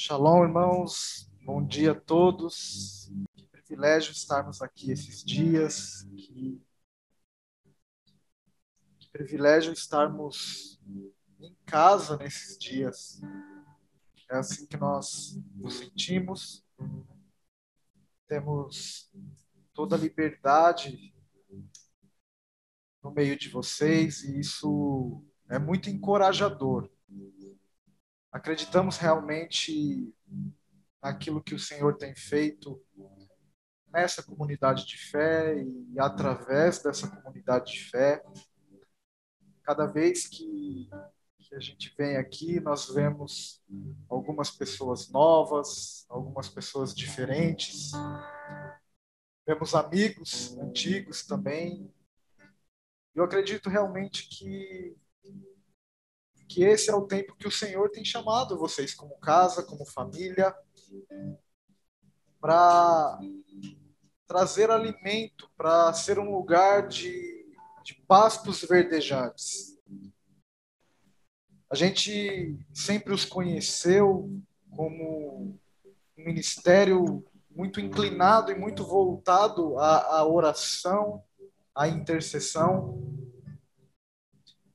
Shalom, irmãos. Bom dia a todos. Que privilégio estarmos aqui esses dias. Que, que privilégio estarmos em casa nesses dias. É assim que nós nos sentimos. Temos toda a liberdade no meio de vocês e isso é muito encorajador acreditamos realmente naquilo que o Senhor tem feito nessa comunidade de fé e através dessa comunidade de fé. Cada vez que, que a gente vem aqui, nós vemos algumas pessoas novas, algumas pessoas diferentes. Vemos amigos antigos também. Eu acredito realmente que que esse é o tempo que o Senhor tem chamado vocês como casa, como família, para trazer alimento, para ser um lugar de, de pastos verdejantes. A gente sempre os conheceu como um ministério muito inclinado e muito voltado à, à oração, à intercessão.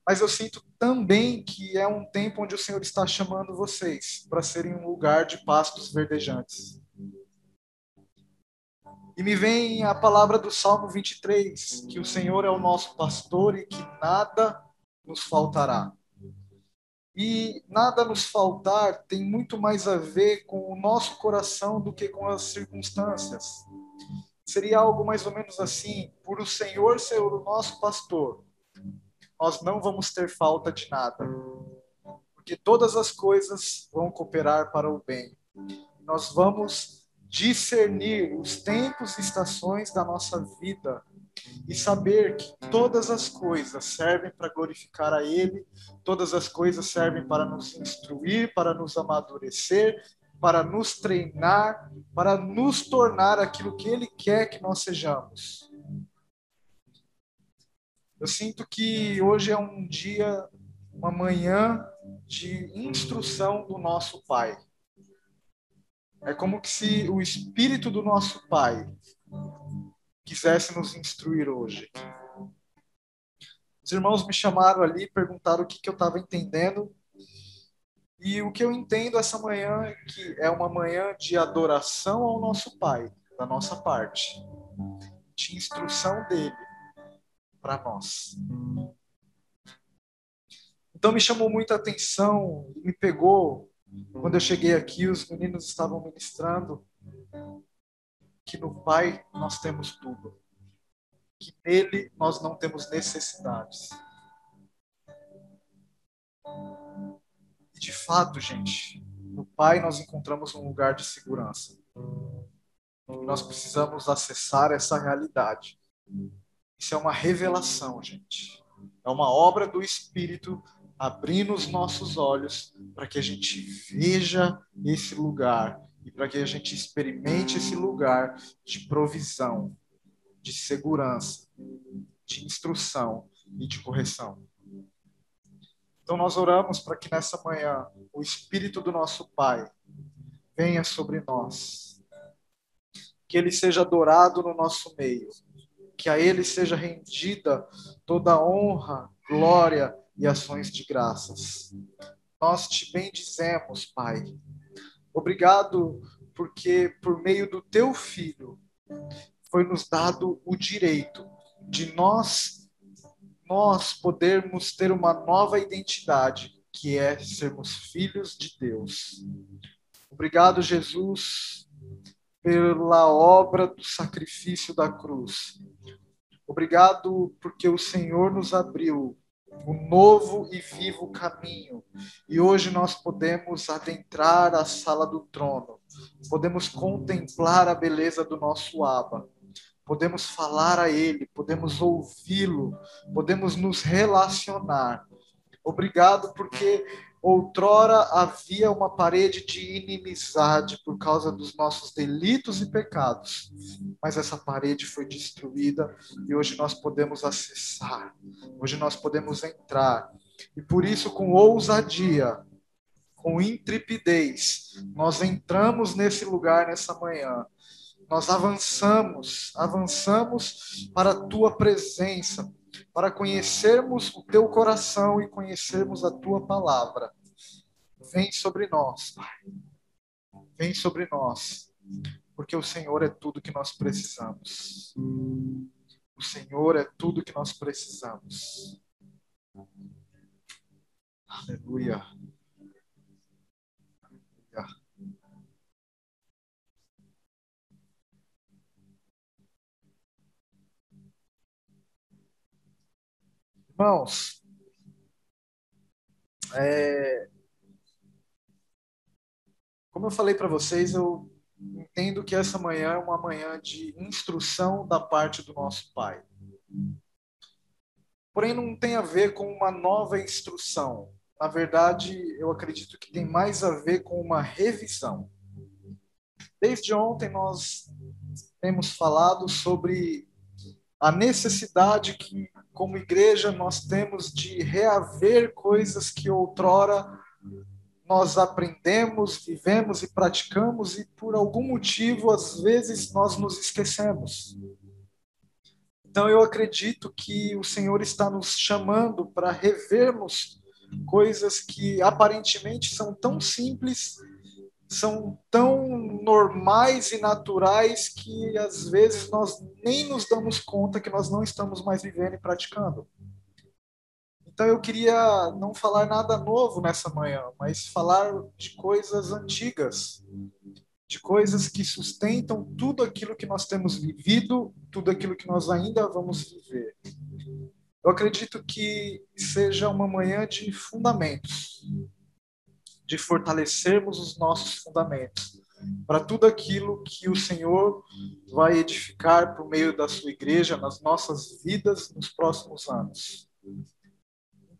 Mas eu sinto também que é um tempo onde o Senhor está chamando vocês para serem um lugar de pastos verdejantes. E me vem a palavra do Salmo 23, que o Senhor é o nosso pastor e que nada nos faltará. E nada nos faltar tem muito mais a ver com o nosso coração do que com as circunstâncias. Seria algo mais ou menos assim: por o Senhor ser o nosso pastor, nós não vamos ter falta de nada, porque todas as coisas vão cooperar para o bem. Nós vamos discernir os tempos e estações da nossa vida e saber que todas as coisas servem para glorificar a Ele, todas as coisas servem para nos instruir, para nos amadurecer, para nos treinar, para nos tornar aquilo que Ele quer que nós sejamos. Eu sinto que hoje é um dia, uma manhã de instrução do nosso Pai. É como que se o Espírito do nosso Pai quisesse nos instruir hoje. Os irmãos me chamaram ali, perguntaram o que, que eu estava entendendo. E o que eu entendo essa manhã é que é uma manhã de adoração ao nosso Pai, da nossa parte, de instrução dele para nós. Então me chamou muita atenção, me pegou quando eu cheguei aqui, os meninos estavam ministrando que no Pai nós temos tudo, que nele nós não temos necessidades. E de fato, gente, no Pai nós encontramos um lugar de segurança. Nós precisamos acessar essa realidade. Isso é uma revelação, gente. É uma obra do Espírito abrindo os nossos olhos para que a gente veja esse lugar e para que a gente experimente esse lugar de provisão, de segurança, de instrução e de correção. Então nós oramos para que nessa manhã o Espírito do nosso Pai venha sobre nós, que ele seja adorado no nosso meio que a Ele seja rendida toda honra, glória e ações de graças. Nós te bendizemos, Pai. Obrigado porque por meio do teu filho foi nos dado o direito de nós nós podermos ter uma nova identidade, que é sermos filhos de Deus. Obrigado, Jesus, pela obra do sacrifício da cruz. Obrigado porque o Senhor nos abriu um novo e vivo caminho. E hoje nós podemos adentrar a sala do trono. Podemos contemplar a beleza do nosso Abba. Podemos falar a ele, podemos ouvi-lo, podemos nos relacionar. Obrigado porque Outrora havia uma parede de inimizade por causa dos nossos delitos e pecados, mas essa parede foi destruída e hoje nós podemos acessar, hoje nós podemos entrar. E por isso, com ousadia, com intrepidez, nós entramos nesse lugar nessa manhã. Nós avançamos, avançamos para a tua presença, para conhecermos o teu coração e conhecermos a tua palavra. Vem sobre nós, Pai. Vem sobre nós, porque o Senhor é tudo que nós precisamos. O Senhor é tudo que nós precisamos. Aleluia. Irmãos, é, como eu falei para vocês, eu entendo que essa manhã é uma manhã de instrução da parte do nosso Pai. Porém, não tem a ver com uma nova instrução. Na verdade, eu acredito que tem mais a ver com uma revisão. Desde ontem nós temos falado sobre a necessidade que como igreja, nós temos de reaver coisas que outrora nós aprendemos, vivemos e praticamos e por algum motivo, às vezes, nós nos esquecemos. Então, eu acredito que o Senhor está nos chamando para revermos coisas que aparentemente são tão simples são tão normais e naturais que às vezes nós nem nos damos conta que nós não estamos mais vivendo e praticando. Então eu queria não falar nada novo nessa manhã, mas falar de coisas antigas, de coisas que sustentam tudo aquilo que nós temos vivido, tudo aquilo que nós ainda vamos viver. Eu acredito que seja uma manhã de fundamentos, de fortalecermos os nossos fundamentos para tudo aquilo que o Senhor vai edificar por meio da sua igreja nas nossas vidas nos próximos anos.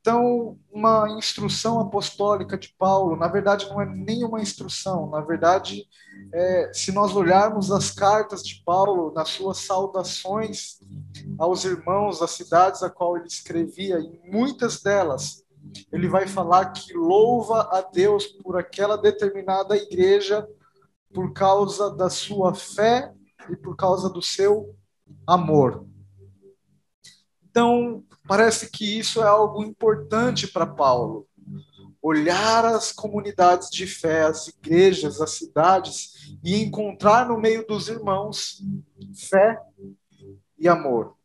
Então, uma instrução apostólica de Paulo, na verdade, não é nenhuma instrução, na verdade, é, se nós olharmos as cartas de Paulo, nas suas saudações aos irmãos das cidades a qual ele escrevia, em muitas delas, ele vai falar que louva a Deus por aquela determinada igreja por causa da sua fé e por causa do seu amor. Então, parece que isso é algo importante para Paulo. Olhar as comunidades de fé, as igrejas, as cidades e encontrar no meio dos irmãos fé e amor.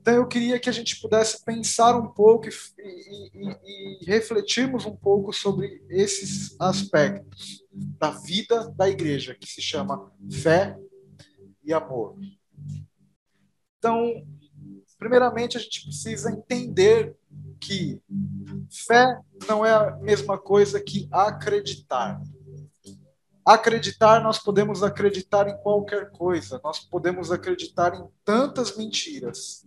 Então eu queria que a gente pudesse pensar um pouco e, e, e, refletirmos um pouco sobre esses aspectos da vida da igreja, que se chama fé e amor. Então, primeiramente, a gente precisa entender que fé não é a mesma coisa que acreditar. Acreditar, nós podemos acreditar em qualquer coisa, nós podemos acreditar em tantas mentiras.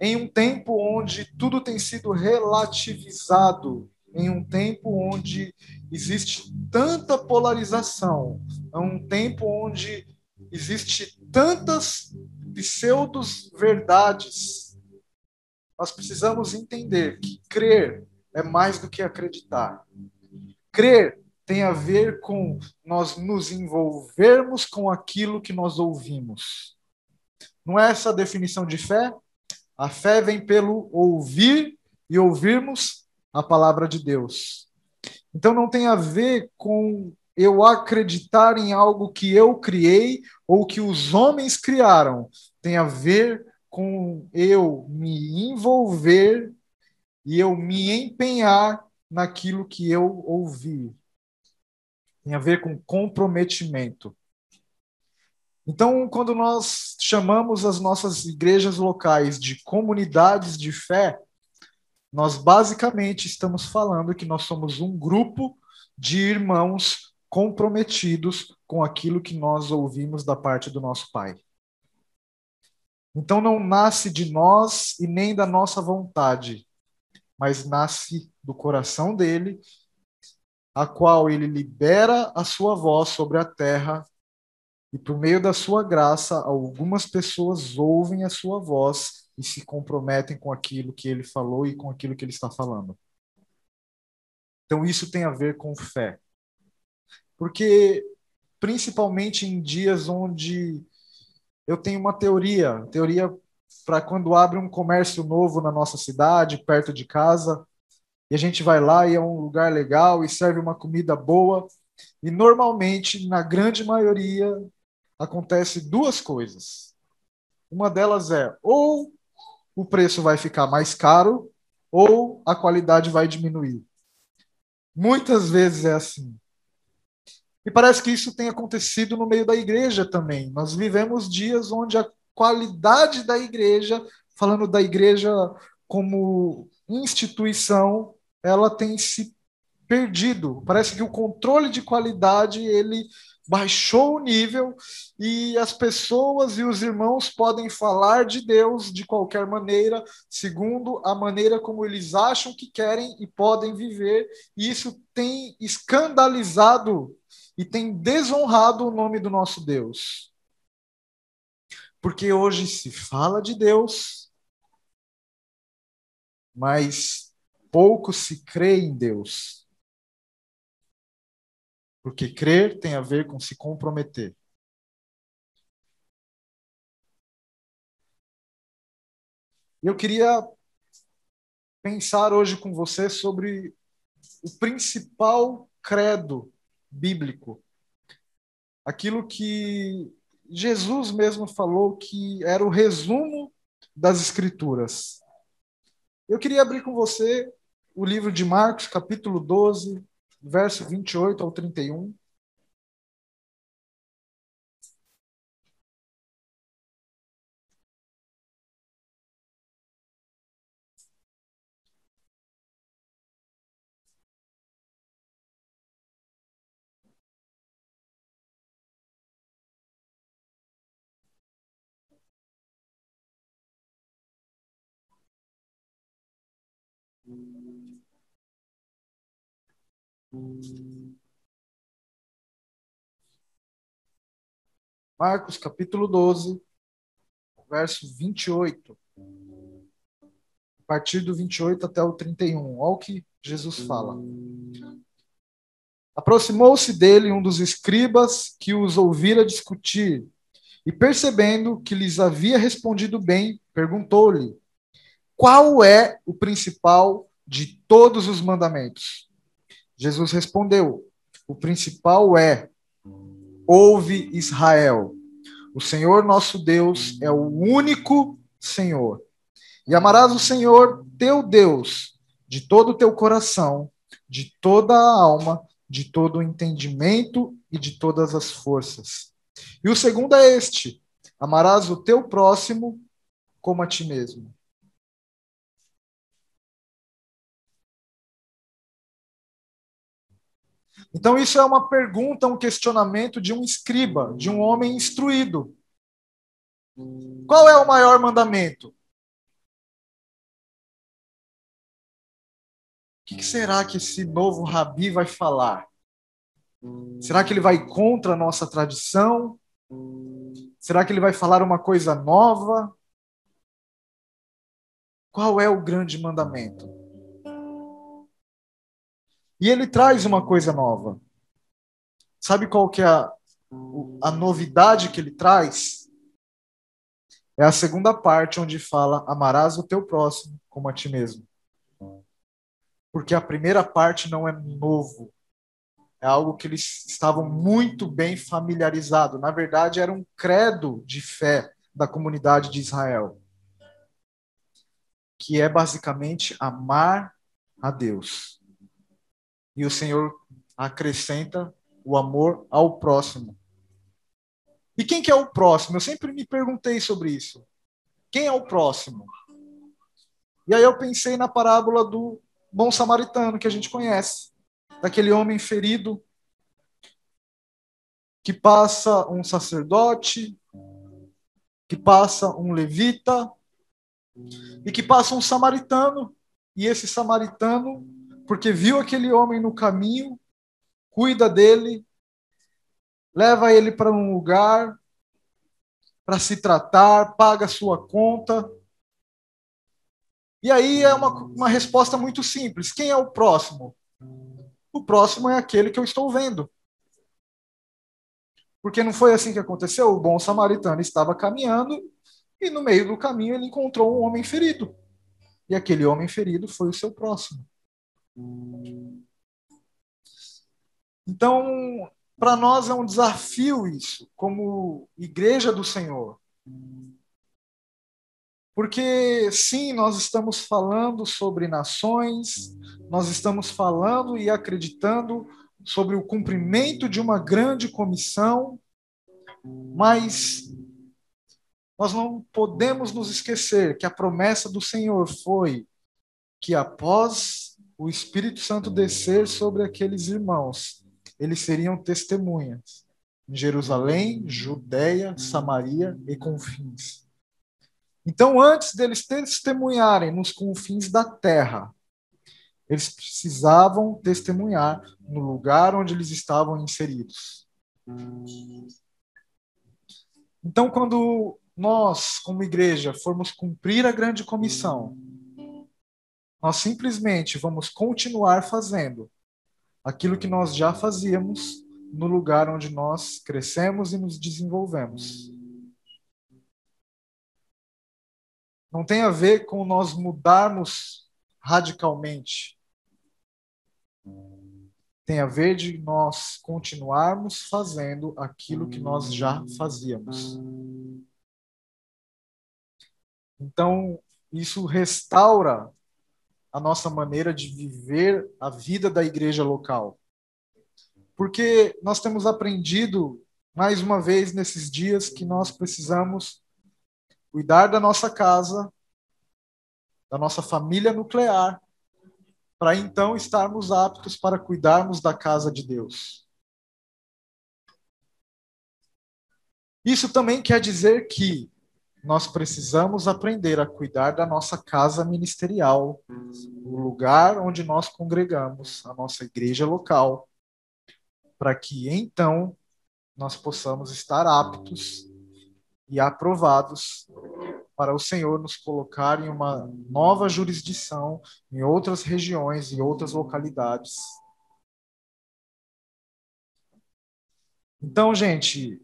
Em um tempo onde tudo tem sido relativizado, em um tempo onde existe tanta polarização, em um tempo onde existe tantas pseudos verdades, nós precisamos entender que crer é mais do que acreditar. Crer tem a ver com nós nos envolvermos com aquilo que nós ouvimos. Não é essa a definição de fé? A fé vem pelo ouvir e ouvirmos a palavra de Deus. Então não tem a ver com eu acreditar em algo que eu criei ou que os homens criaram. Tem a ver com eu me envolver e eu me empenhar naquilo que eu ouvi tem a ver com comprometimento. Então, quando nós chamamos as nossas igrejas locais de comunidades de fé, nós basicamente estamos falando que nós somos um grupo de irmãos comprometidos com aquilo que nós ouvimos da parte do nosso Pai. Então não nasce de nós e nem da nossa vontade, mas nasce do coração dele a qual ele libera a sua voz sobre a terra, e por meio da sua graça, algumas pessoas ouvem a sua voz e se comprometem com aquilo que ele falou e com aquilo que ele está falando. Então isso tem a ver com fé. Porque principalmente em dias onde eu tenho uma teoria, teoria para quando abre um comércio novo na nossa cidade, perto de casa, e a gente vai lá e é um lugar legal e serve uma comida boa, e normalmente, na grande maioria, acontece duas coisas. Uma delas é ou o preço vai ficar mais caro ou a qualidade vai diminuir. Muitas vezes é assim. E parece que isso tem acontecido no meio da igreja também. Nós vivemos dias onde a qualidade da igreja, falando da igreja como instituição, ela tem se perdido. Parece que o controle de qualidade ele baixou o nível e as pessoas e os irmãos podem falar de Deus de qualquer maneira, segundo a maneira como eles acham que querem e podem viver, e isso tem escandalizado e tem desonrado o nome do nosso Deus. Porque hoje se fala de Deus, mas pouco se crê em Deus. Porque crer tem a ver com se comprometer. Eu queria pensar hoje com você sobre o principal credo bíblico. Aquilo que Jesus mesmo falou que era o resumo das Escrituras. Eu queria abrir com você o livro de Marcos, capítulo 12, verso 28 ao 31. Marcos capítulo 12, verso 28. A partir do 28 até o 31. Olha o que Jesus fala. Aproximou-se dele um dos escribas que os ouvira discutir, e percebendo que lhes havia respondido bem, perguntou-lhe: Qual é o principal de todos os mandamentos? Jesus respondeu: O principal é: ouve Israel. O Senhor nosso Deus é o único Senhor. E amarás o Senhor teu Deus de todo o teu coração, de toda a alma, de todo o entendimento e de todas as forças. E o segundo é este: amarás o teu próximo como a ti mesmo. Então, isso é uma pergunta, um questionamento de um escriba, de um homem instruído. Qual é o maior mandamento? O que será que esse novo rabi vai falar? Será que ele vai contra a nossa tradição? Será que ele vai falar uma coisa nova? Qual é o grande mandamento? E ele traz uma coisa nova. Sabe qual que é a, a novidade que ele traz? É a segunda parte onde fala: amarás o teu próximo como a ti mesmo. Porque a primeira parte não é novo. É algo que eles estavam muito bem familiarizados. Na verdade, era um credo de fé da comunidade de Israel. Que é basicamente amar a Deus e o Senhor acrescenta o amor ao próximo. E quem que é o próximo? Eu sempre me perguntei sobre isso. Quem é o próximo? E aí eu pensei na parábola do bom samaritano que a gente conhece, daquele homem ferido que passa um sacerdote, que passa um levita e que passa um samaritano, e esse samaritano porque viu aquele homem no caminho, cuida dele, leva ele para um lugar para se tratar, paga sua conta. E aí é uma, uma resposta muito simples: quem é o próximo? o próximo é aquele que eu estou vendo. Porque não foi assim que aconteceu? O bom samaritano estava caminhando e no meio do caminho ele encontrou um homem ferido. E aquele homem ferido foi o seu próximo. Então, para nós é um desafio isso, como igreja do Senhor. Porque, sim, nós estamos falando sobre nações, nós estamos falando e acreditando sobre o cumprimento de uma grande comissão, mas nós não podemos nos esquecer que a promessa do Senhor foi que após o Espírito Santo descer sobre aqueles irmãos, eles seriam testemunhas em Jerusalém, Judéia, Samaria e confins. Então, antes deles testemunharem nos confins da terra, eles precisavam testemunhar no lugar onde eles estavam inseridos. Então, quando nós, como igreja, formos cumprir a grande comissão, nós simplesmente vamos continuar fazendo aquilo que nós já fazíamos no lugar onde nós crescemos e nos desenvolvemos. Não tem a ver com nós mudarmos radicalmente tem a ver de nós continuarmos fazendo aquilo que nós já fazíamos. Então, isso restaura a nossa maneira de viver a vida da igreja local. Porque nós temos aprendido, mais uma vez, nesses dias, que nós precisamos cuidar da nossa casa, da nossa família nuclear, para então estarmos aptos para cuidarmos da casa de Deus. Isso também quer dizer que nós precisamos aprender a cuidar da nossa casa ministerial, o lugar onde nós congregamos, a nossa igreja local, para que então nós possamos estar aptos e aprovados para o Senhor nos colocar em uma nova jurisdição, em outras regiões, em outras localidades. Então, gente,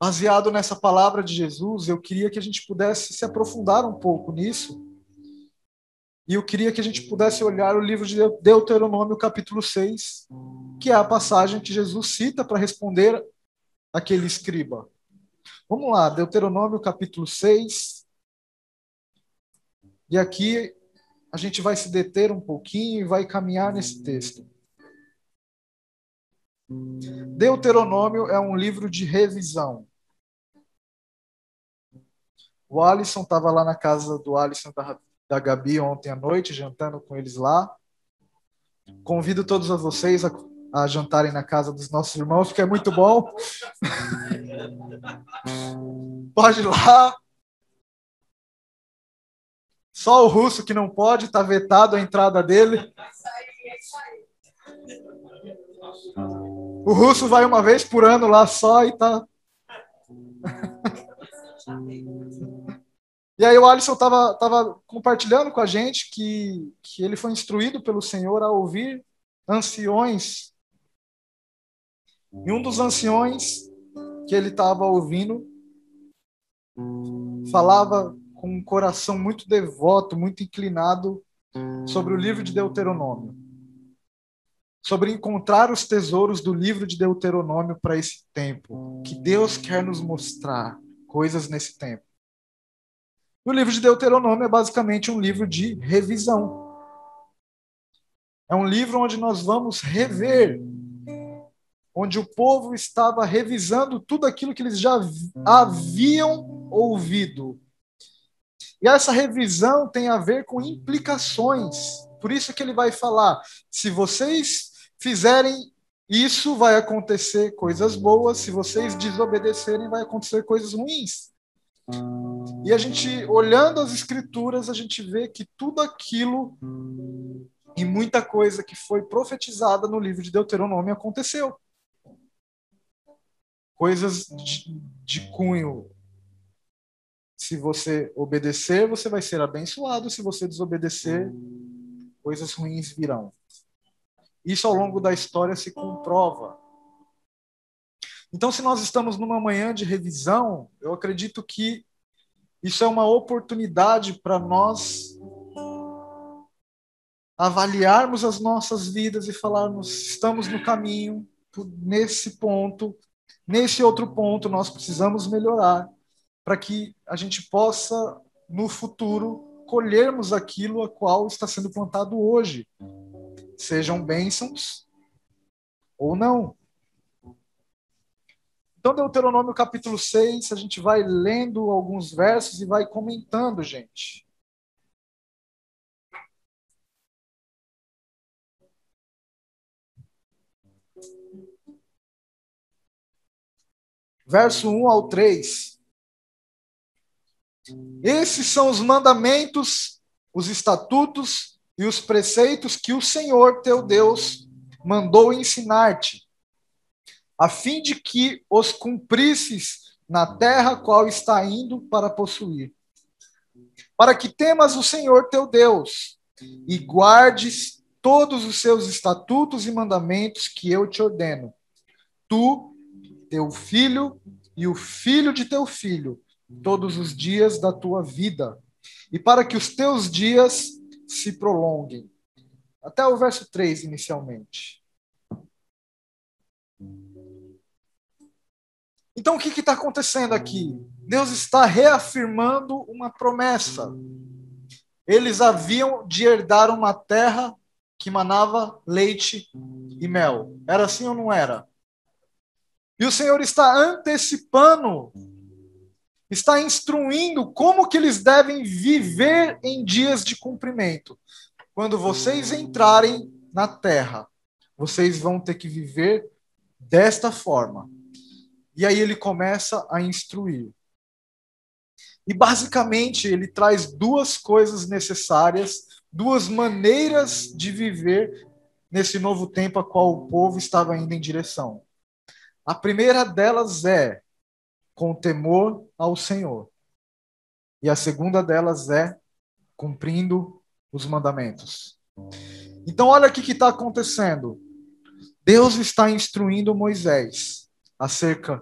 baseado nessa palavra de Jesus, eu queria que a gente pudesse se aprofundar um pouco nisso. E eu queria que a gente pudesse olhar o livro de Deuteronômio, capítulo 6, que é a passagem que Jesus cita para responder aquele escriba. Vamos lá, Deuteronômio capítulo 6. E aqui a gente vai se deter um pouquinho e vai caminhar nesse texto. Deuteronômio é um livro de revisão. O Alisson estava lá na casa do Alisson da, da Gabi ontem à noite, jantando com eles lá. Convido todos vocês a a jantarem na casa dos nossos irmãos, que é muito bom. pode ir lá. Só o russo que não pode, está vetado a entrada dele. O russo vai uma vez por ano lá só e tá. E aí o Alisson estava tava compartilhando com a gente que, que ele foi instruído pelo Senhor a ouvir anciões e um dos anciões que ele estava ouvindo falava com um coração muito devoto, muito inclinado sobre o livro de Deuteronômio. Sobre encontrar os tesouros do livro de Deuteronômio para esse tempo. Que Deus quer nos mostrar coisas nesse tempo. E o livro de Deuteronômio é basicamente um livro de revisão. É um livro onde nós vamos rever onde o povo estava revisando tudo aquilo que eles já haviam ouvido. E essa revisão tem a ver com implicações. Por isso que ele vai falar: se vocês fizerem isso, vai acontecer coisas boas, se vocês desobedecerem, vai acontecer coisas ruins. E a gente, olhando as escrituras, a gente vê que tudo aquilo e muita coisa que foi profetizada no livro de Deuteronômio aconteceu coisas de, de cunho. Se você obedecer, você vai ser abençoado. Se você desobedecer, coisas ruins virão. Isso ao longo da história se comprova. Então, se nós estamos numa manhã de revisão, eu acredito que isso é uma oportunidade para nós avaliarmos as nossas vidas e falarmos: estamos no caminho, nesse ponto, nesse outro ponto, nós precisamos melhorar para que a gente possa, no futuro, colhermos aquilo a qual está sendo plantado hoje, sejam bênçãos ou não. Então, Deuteronômio capítulo 6, a gente vai lendo alguns versos e vai comentando, gente. Verso 1 ao 3. Esses são os mandamentos, os estatutos e os preceitos que o Senhor teu Deus mandou ensinar-te a fim de que os cumprisses na terra qual está indo para possuir. Para que temas o Senhor teu Deus e guardes todos os seus estatutos e mandamentos que eu te ordeno. Tu, teu filho e o filho de teu filho, todos os dias da tua vida, e para que os teus dias se prolonguem. Até o verso 3 inicialmente. Então, o que está acontecendo aqui? Deus está reafirmando uma promessa. Eles haviam de herdar uma terra que manava leite e mel. Era assim ou não era? E o Senhor está antecipando, está instruindo como que eles devem viver em dias de cumprimento. Quando vocês entrarem na terra, vocês vão ter que viver desta forma. E aí ele começa a instruir. E basicamente ele traz duas coisas necessárias, duas maneiras de viver nesse novo tempo a qual o povo estava indo em direção. A primeira delas é com temor ao Senhor. E a segunda delas é cumprindo os mandamentos. Então, olha o que está acontecendo. Deus está instruindo Moisés acerca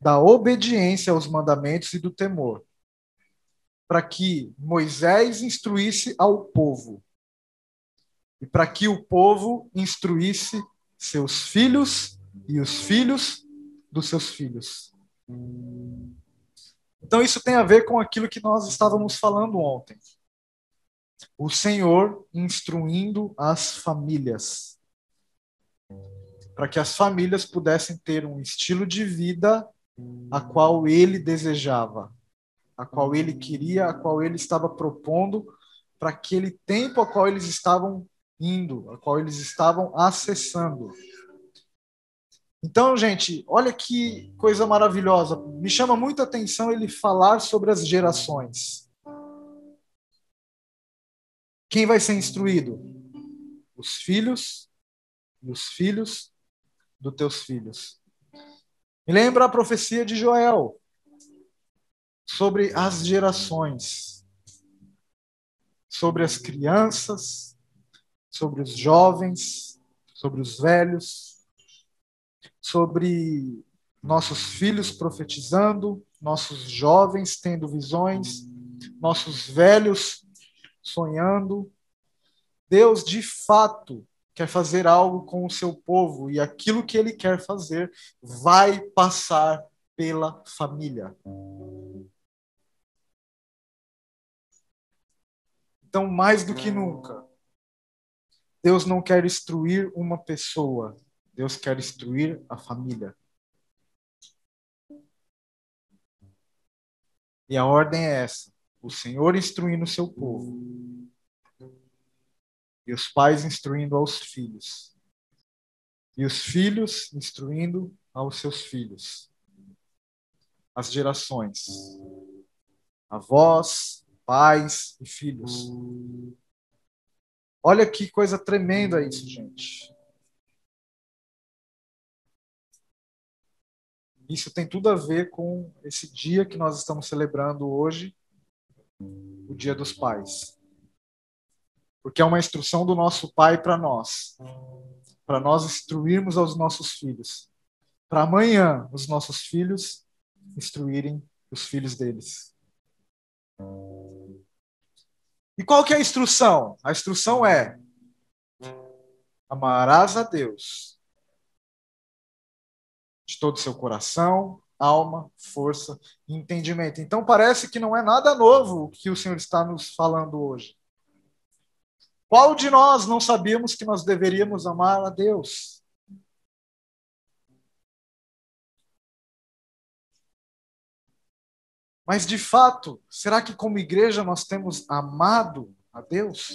da obediência aos mandamentos e do temor, para que Moisés instruísse ao povo e para que o povo instruísse seus filhos e os filhos dos seus filhos. Então isso tem a ver com aquilo que nós estávamos falando ontem. O Senhor instruindo as famílias para que as famílias pudessem ter um estilo de vida a qual ele desejava, a qual ele queria, a qual ele estava propondo para aquele tempo a qual eles estavam indo, a qual eles estavam acessando. Então, gente, olha que coisa maravilhosa. Me chama muita atenção ele falar sobre as gerações. Quem vai ser instruído? Os filhos e os filhos dos teus filhos. Me lembra a profecia de Joel sobre as gerações, sobre as crianças, sobre os jovens, sobre os velhos, sobre nossos filhos profetizando, nossos jovens tendo visões, nossos velhos sonhando. Deus, de fato, quer fazer algo com o seu povo e aquilo que ele quer fazer vai passar pela família. Então, mais do que nunca, Deus não quer instruir uma pessoa, Deus quer instruir a família. E a ordem é essa: o Senhor instruindo o seu povo e os pais instruindo aos filhos, e os filhos instruindo aos seus filhos. As gerações, avós, pais e filhos. Olha que coisa tremenda isso, gente. Isso tem tudo a ver com esse dia que nós estamos celebrando hoje, o Dia dos Pais porque é uma instrução do nosso Pai para nós. para nós instruirmos aos nossos filhos, para amanhã os nossos filhos instruírem os filhos deles. E qual que é a instrução? A instrução é: amarás a Deus de todo o seu coração, alma, força e entendimento. Então parece que não é nada novo o que o Senhor está nos falando hoje. Qual de nós não sabíamos que nós deveríamos amar a Deus? Mas de fato, será que como igreja nós temos amado a Deus?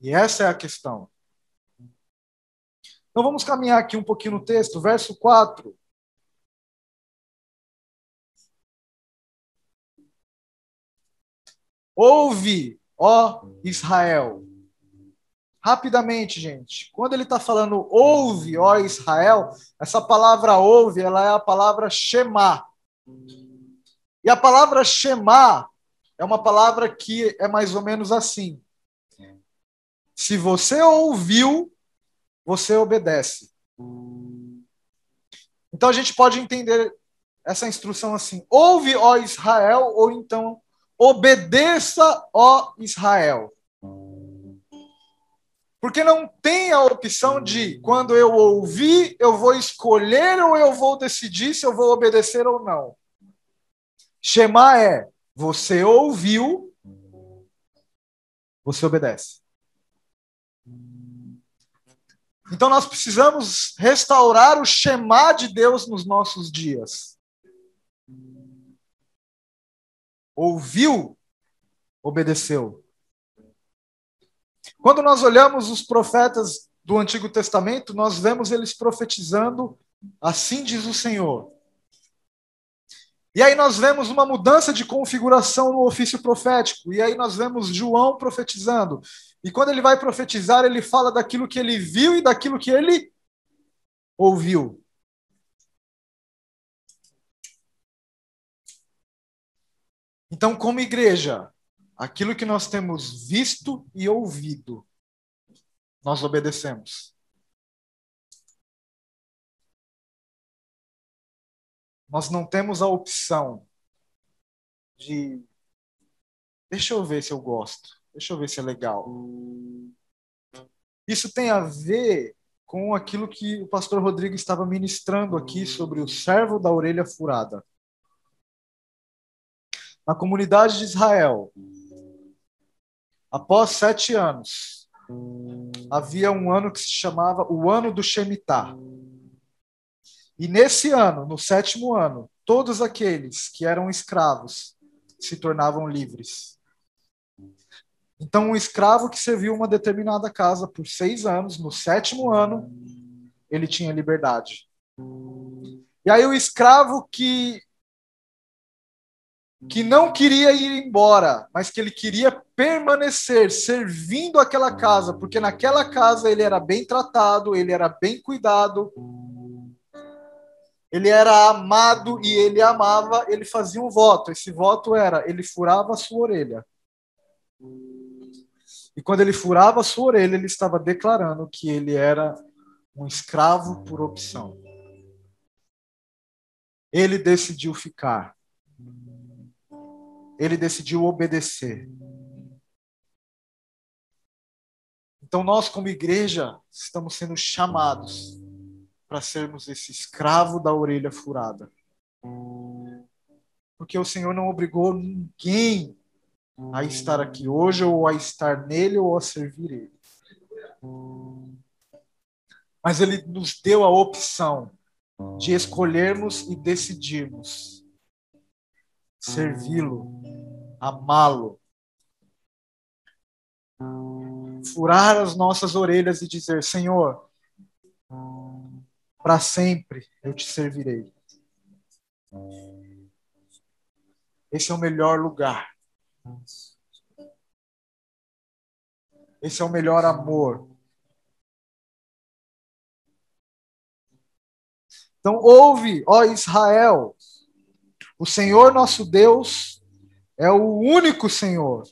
E essa é a questão. Então vamos caminhar aqui um pouquinho no texto, verso 4. Ouve, ó Israel. Rapidamente, gente. Quando ele está falando ouve, ó Israel, essa palavra ouve, ela é a palavra Shema. E a palavra Shema é uma palavra que é mais ou menos assim. Se você ouviu, você obedece. Então a gente pode entender essa instrução assim: ouve, ó Israel, ou então obedeça, ó Israel. Porque não tem a opção de, quando eu ouvir, eu vou escolher ou eu vou decidir se eu vou obedecer ou não. Shema é: você ouviu, você obedece. Então nós precisamos restaurar o Shema de Deus nos nossos dias. Ouviu, obedeceu. Quando nós olhamos os profetas do Antigo Testamento, nós vemos eles profetizando, assim diz o Senhor. E aí nós vemos uma mudança de configuração no ofício profético. E aí nós vemos João profetizando. E quando ele vai profetizar, ele fala daquilo que ele viu e daquilo que ele ouviu. Então, como igreja, aquilo que nós temos visto e ouvido, nós obedecemos. Nós não temos a opção de. Deixa eu ver se eu gosto. Deixa eu ver se é legal. Isso tem a ver com aquilo que o pastor Rodrigo estava ministrando aqui sobre o servo da orelha furada. Na comunidade de Israel, após sete anos, havia um ano que se chamava o ano do Shemitah. E nesse ano, no sétimo ano, todos aqueles que eram escravos se tornavam livres. Então, um escravo que serviu uma determinada casa por seis anos, no sétimo ano, ele tinha liberdade. E aí, o escravo que, que não queria ir embora, mas que ele queria permanecer servindo aquela casa, porque naquela casa ele era bem tratado, ele era bem cuidado, ele era amado e ele amava, ele fazia um voto. Esse voto era: ele furava a sua orelha. E quando ele furava a sua orelha, ele estava declarando que ele era um escravo por opção. Ele decidiu ficar. Ele decidiu obedecer. Então, nós, como igreja, estamos sendo chamados para sermos esse escravo da orelha furada. Porque o Senhor não obrigou ninguém a estar aqui hoje, ou a estar nele, ou a servir ele. Mas ele nos deu a opção de escolhermos e decidirmos servi-lo, amá-lo, furar as nossas orelhas e dizer: Senhor, para sempre eu te servirei. Esse é o melhor lugar esse é o melhor amor. Então, ouve, ó Israel, o Senhor nosso Deus é o único Senhor.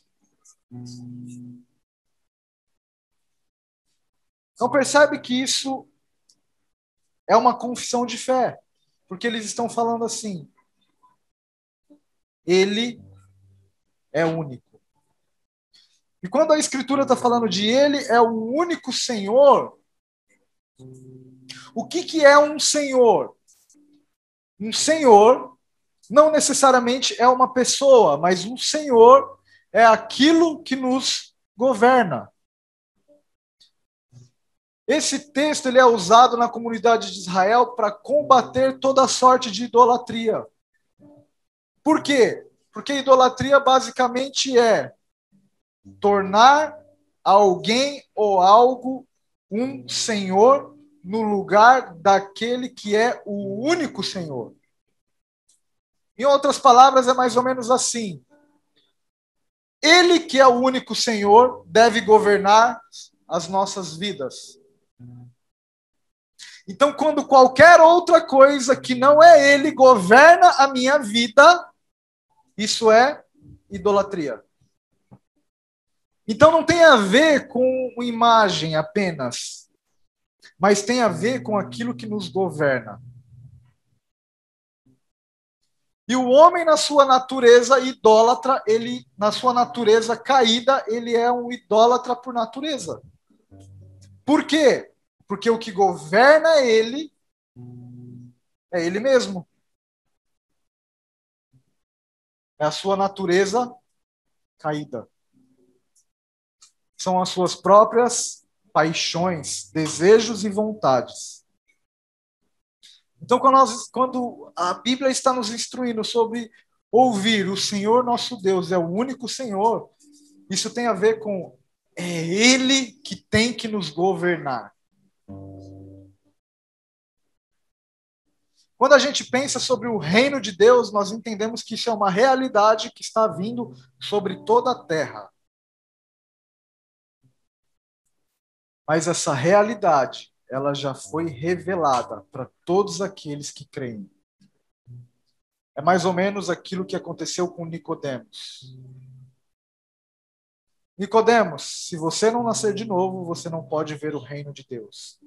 Então percebe que isso é uma confissão de fé, porque eles estão falando assim: Ele é único. E quando a Escritura está falando de Ele é o único Senhor, o que, que é um Senhor? Um Senhor não necessariamente é uma pessoa, mas um Senhor é aquilo que nos governa. Esse texto ele é usado na comunidade de Israel para combater toda sorte de idolatria. Por quê? Porque idolatria basicamente é tornar alguém ou algo um senhor no lugar daquele que é o único senhor. Em outras palavras, é mais ou menos assim: Ele que é o único senhor deve governar as nossas vidas. Então, quando qualquer outra coisa que não é Ele governa a minha vida, isso é idolatria. Então, não tem a ver com imagem apenas, mas tem a ver com aquilo que nos governa. E o homem, na sua natureza idólatra, ele, na sua natureza caída, ele é um idólatra por natureza. Por quê? Porque o que governa ele é ele mesmo. É a sua natureza caída. São as suas próprias paixões, desejos e vontades. Então, quando, nós, quando a Bíblia está nos instruindo sobre ouvir o Senhor nosso Deus é o único Senhor, isso tem a ver com é Ele que tem que nos governar. Quando a gente pensa sobre o reino de Deus, nós entendemos que isso é uma realidade que está vindo sobre toda a terra. Mas essa realidade, ela já foi revelada para todos aqueles que creem. É mais ou menos aquilo que aconteceu com Nicodemos. Nicodemos, se você não nascer de novo, você não pode ver o reino de Deus.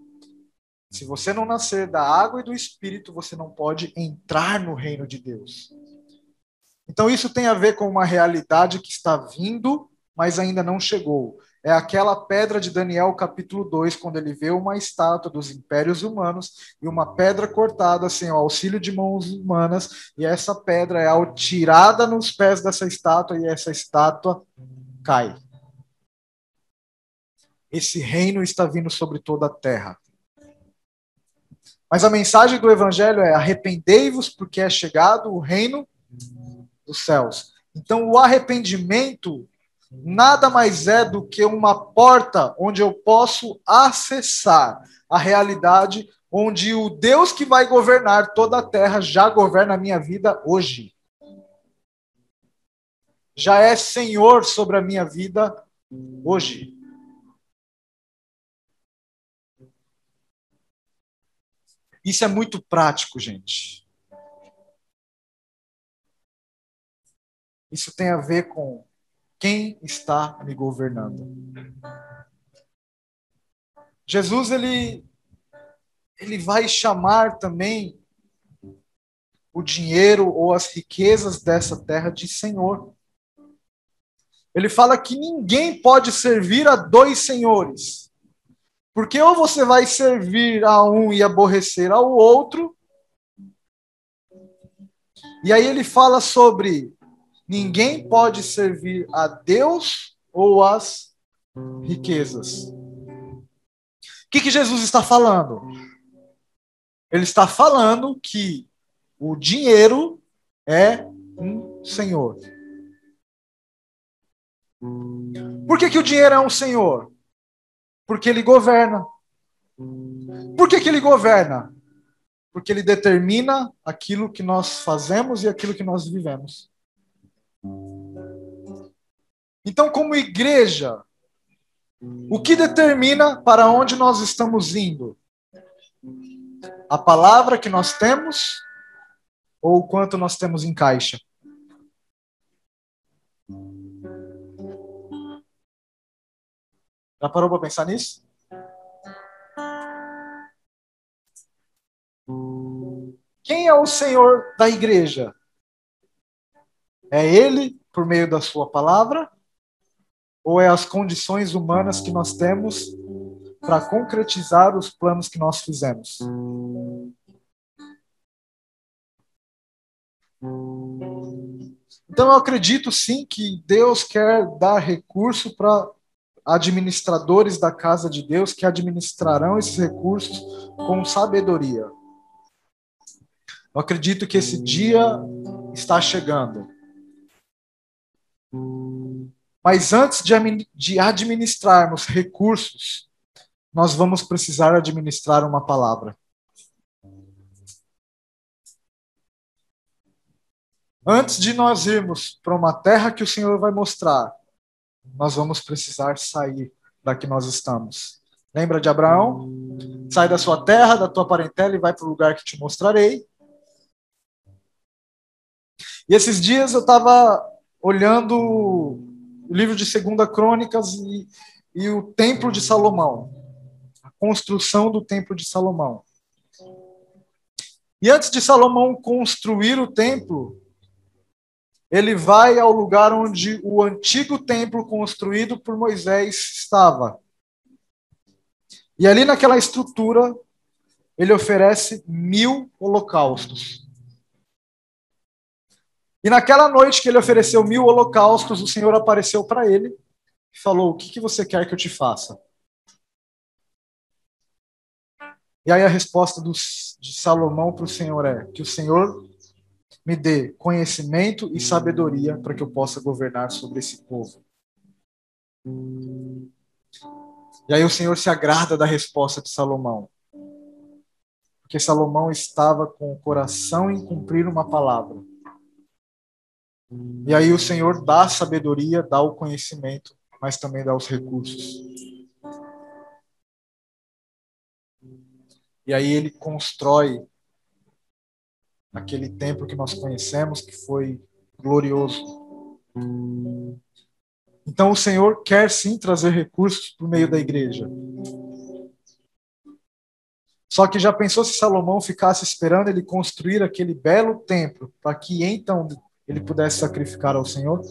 Se você não nascer da água e do espírito, você não pode entrar no reino de Deus. Então isso tem a ver com uma realidade que está vindo, mas ainda não chegou. É aquela pedra de Daniel capítulo 2, quando ele vê uma estátua dos impérios humanos e uma pedra cortada sem o auxílio de mãos humanas, e essa pedra é tirada nos pés dessa estátua e essa estátua cai. Esse reino está vindo sobre toda a terra. Mas a mensagem do evangelho é: arrependei-vos, porque é chegado o reino dos céus. Então, o arrependimento nada mais é do que uma porta onde eu posso acessar a realidade onde o Deus que vai governar toda a terra já governa a minha vida hoje. Já é Senhor sobre a minha vida hoje. Isso é muito prático, gente. Isso tem a ver com quem está me governando. Jesus ele ele vai chamar também o dinheiro ou as riquezas dessa terra de Senhor. Ele fala que ninguém pode servir a dois senhores. Porque ou você vai servir a um e aborrecer ao outro. E aí ele fala sobre ninguém pode servir a Deus ou as riquezas. O que, que Jesus está falando? Ele está falando que o dinheiro é um senhor. Por que, que o dinheiro é um senhor? Porque ele governa. Por que, que ele governa? Porque ele determina aquilo que nós fazemos e aquilo que nós vivemos. Então, como igreja, o que determina para onde nós estamos indo? A palavra que nós temos ou o quanto nós temos em caixa? Já parou para pensar nisso? Quem é o Senhor da igreja? É Ele, por meio da Sua palavra? Ou é as condições humanas que nós temos para concretizar os planos que nós fizemos? Então, eu acredito sim que Deus quer dar recurso para administradores da casa de Deus que administrarão esses recursos com sabedoria. Eu acredito que esse dia está chegando. Mas antes de administrarmos recursos, nós vamos precisar administrar uma palavra. Antes de nós irmos para uma terra que o Senhor vai mostrar, nós vamos precisar sair da que nós estamos. Lembra de Abraão? Sai da sua terra, da tua parentela e vai para o lugar que te mostrarei. E esses dias eu estava olhando o livro de Segunda Crônicas e, e o Templo de Salomão, a construção do Templo de Salomão. E antes de Salomão construir o templo, ele vai ao lugar onde o antigo templo construído por Moisés estava. E ali naquela estrutura, ele oferece mil holocaustos. E naquela noite que ele ofereceu mil holocaustos, o Senhor apareceu para ele e falou: O que, que você quer que eu te faça? E aí a resposta do, de Salomão para o Senhor é: Que o Senhor me dê conhecimento e sabedoria para que eu possa governar sobre esse povo. E aí o Senhor se agrada da resposta de Salomão. Porque Salomão estava com o coração em cumprir uma palavra. E aí o Senhor dá a sabedoria, dá o conhecimento, mas também dá os recursos. E aí ele constrói aquele templo que nós conhecemos, que foi glorioso. Então o Senhor quer sim trazer recursos por meio da igreja. Só que já pensou se Salomão ficasse esperando ele construir aquele belo templo para que então ele pudesse sacrificar ao Senhor?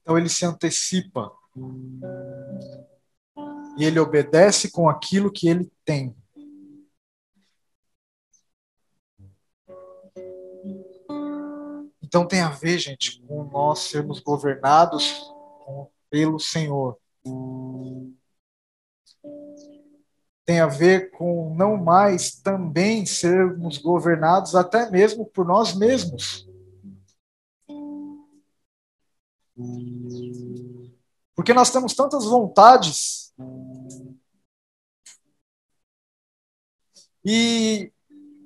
Então ele se antecipa e ele obedece com aquilo que ele tem. Então tem a ver, gente, com nós sermos governados pelo Senhor. Tem a ver com não mais também sermos governados até mesmo por nós mesmos. Porque nós temos tantas vontades. E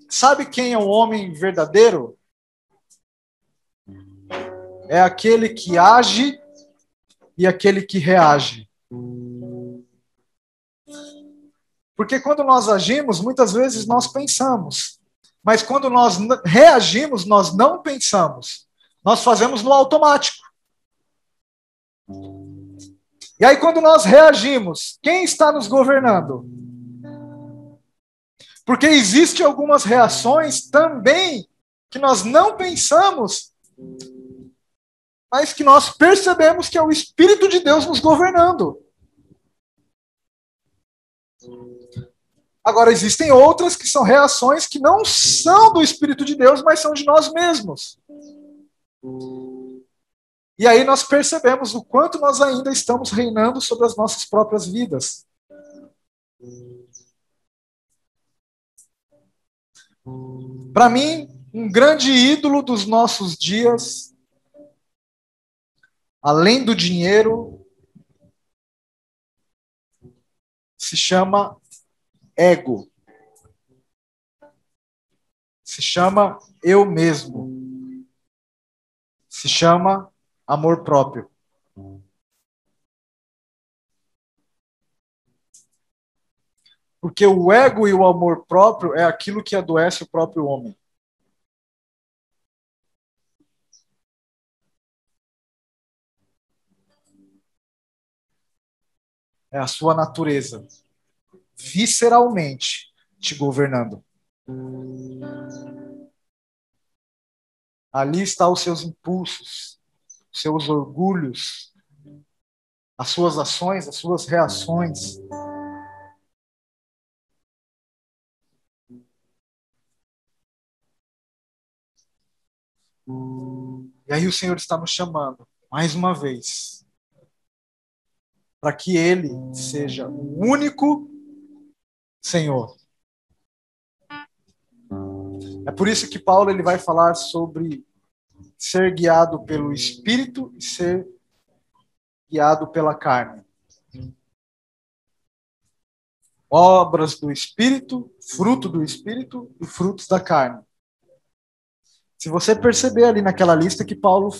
sabe quem é o homem verdadeiro? É aquele que age e aquele que reage. Porque quando nós agimos, muitas vezes nós pensamos. Mas quando nós reagimos, nós não pensamos. Nós fazemos no automático. E aí, quando nós reagimos, quem está nos governando? Porque existem algumas reações também que nós não pensamos, mas que nós percebemos que é o Espírito de Deus nos governando. Agora, existem outras que são reações que não são do Espírito de Deus, mas são de nós mesmos. E aí nós percebemos o quanto nós ainda estamos reinando sobre as nossas próprias vidas. Para mim, um grande ídolo dos nossos dias, além do dinheiro, se chama ego. Se chama eu mesmo. Se chama amor próprio. Porque o ego e o amor próprio é aquilo que adoece o próprio homem. É a sua natureza. visceralmente te governando. Ali estão os seus impulsos, os seus orgulhos, as suas ações, as suas reações. E aí o Senhor está nos chamando, mais uma vez, para que Ele seja o único Senhor. É por isso que Paulo ele vai falar sobre ser guiado pelo Espírito e ser guiado pela carne. Obras do Espírito, fruto do Espírito e frutos da carne. Se você perceber ali naquela lista que Paulo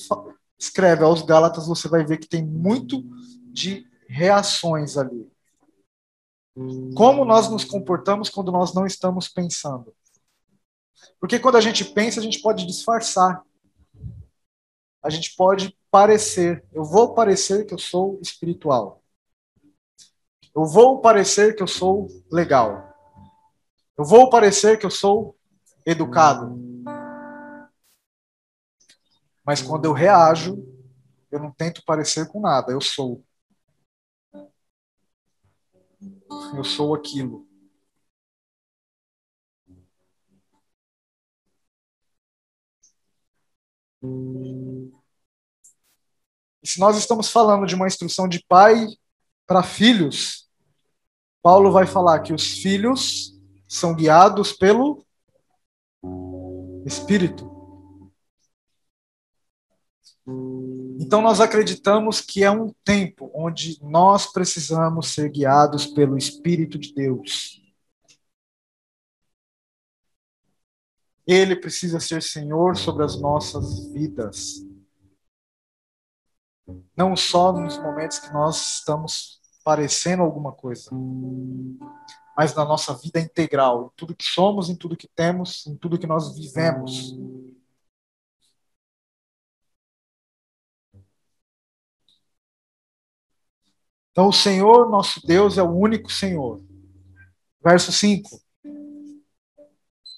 escreve aos Gálatas, você vai ver que tem muito de reações ali. Como nós nos comportamos quando nós não estamos pensando? Porque quando a gente pensa, a gente pode disfarçar. A gente pode parecer. Eu vou parecer que eu sou espiritual. Eu vou parecer que eu sou legal. Eu vou parecer que eu sou educado. Mas quando eu reajo, eu não tento parecer com nada, eu sou. Eu sou aquilo. Se nós estamos falando de uma instrução de pai para filhos, Paulo vai falar que os filhos são guiados pelo Espírito. Então nós acreditamos que é um tempo onde nós precisamos ser guiados pelo Espírito de Deus. Ele precisa ser Senhor sobre as nossas vidas. Não só nos momentos que nós estamos parecendo alguma coisa, mas na nossa vida integral, em tudo que somos, em tudo que temos, em tudo que nós vivemos. Então, o Senhor, nosso Deus, é o único Senhor. Verso 5.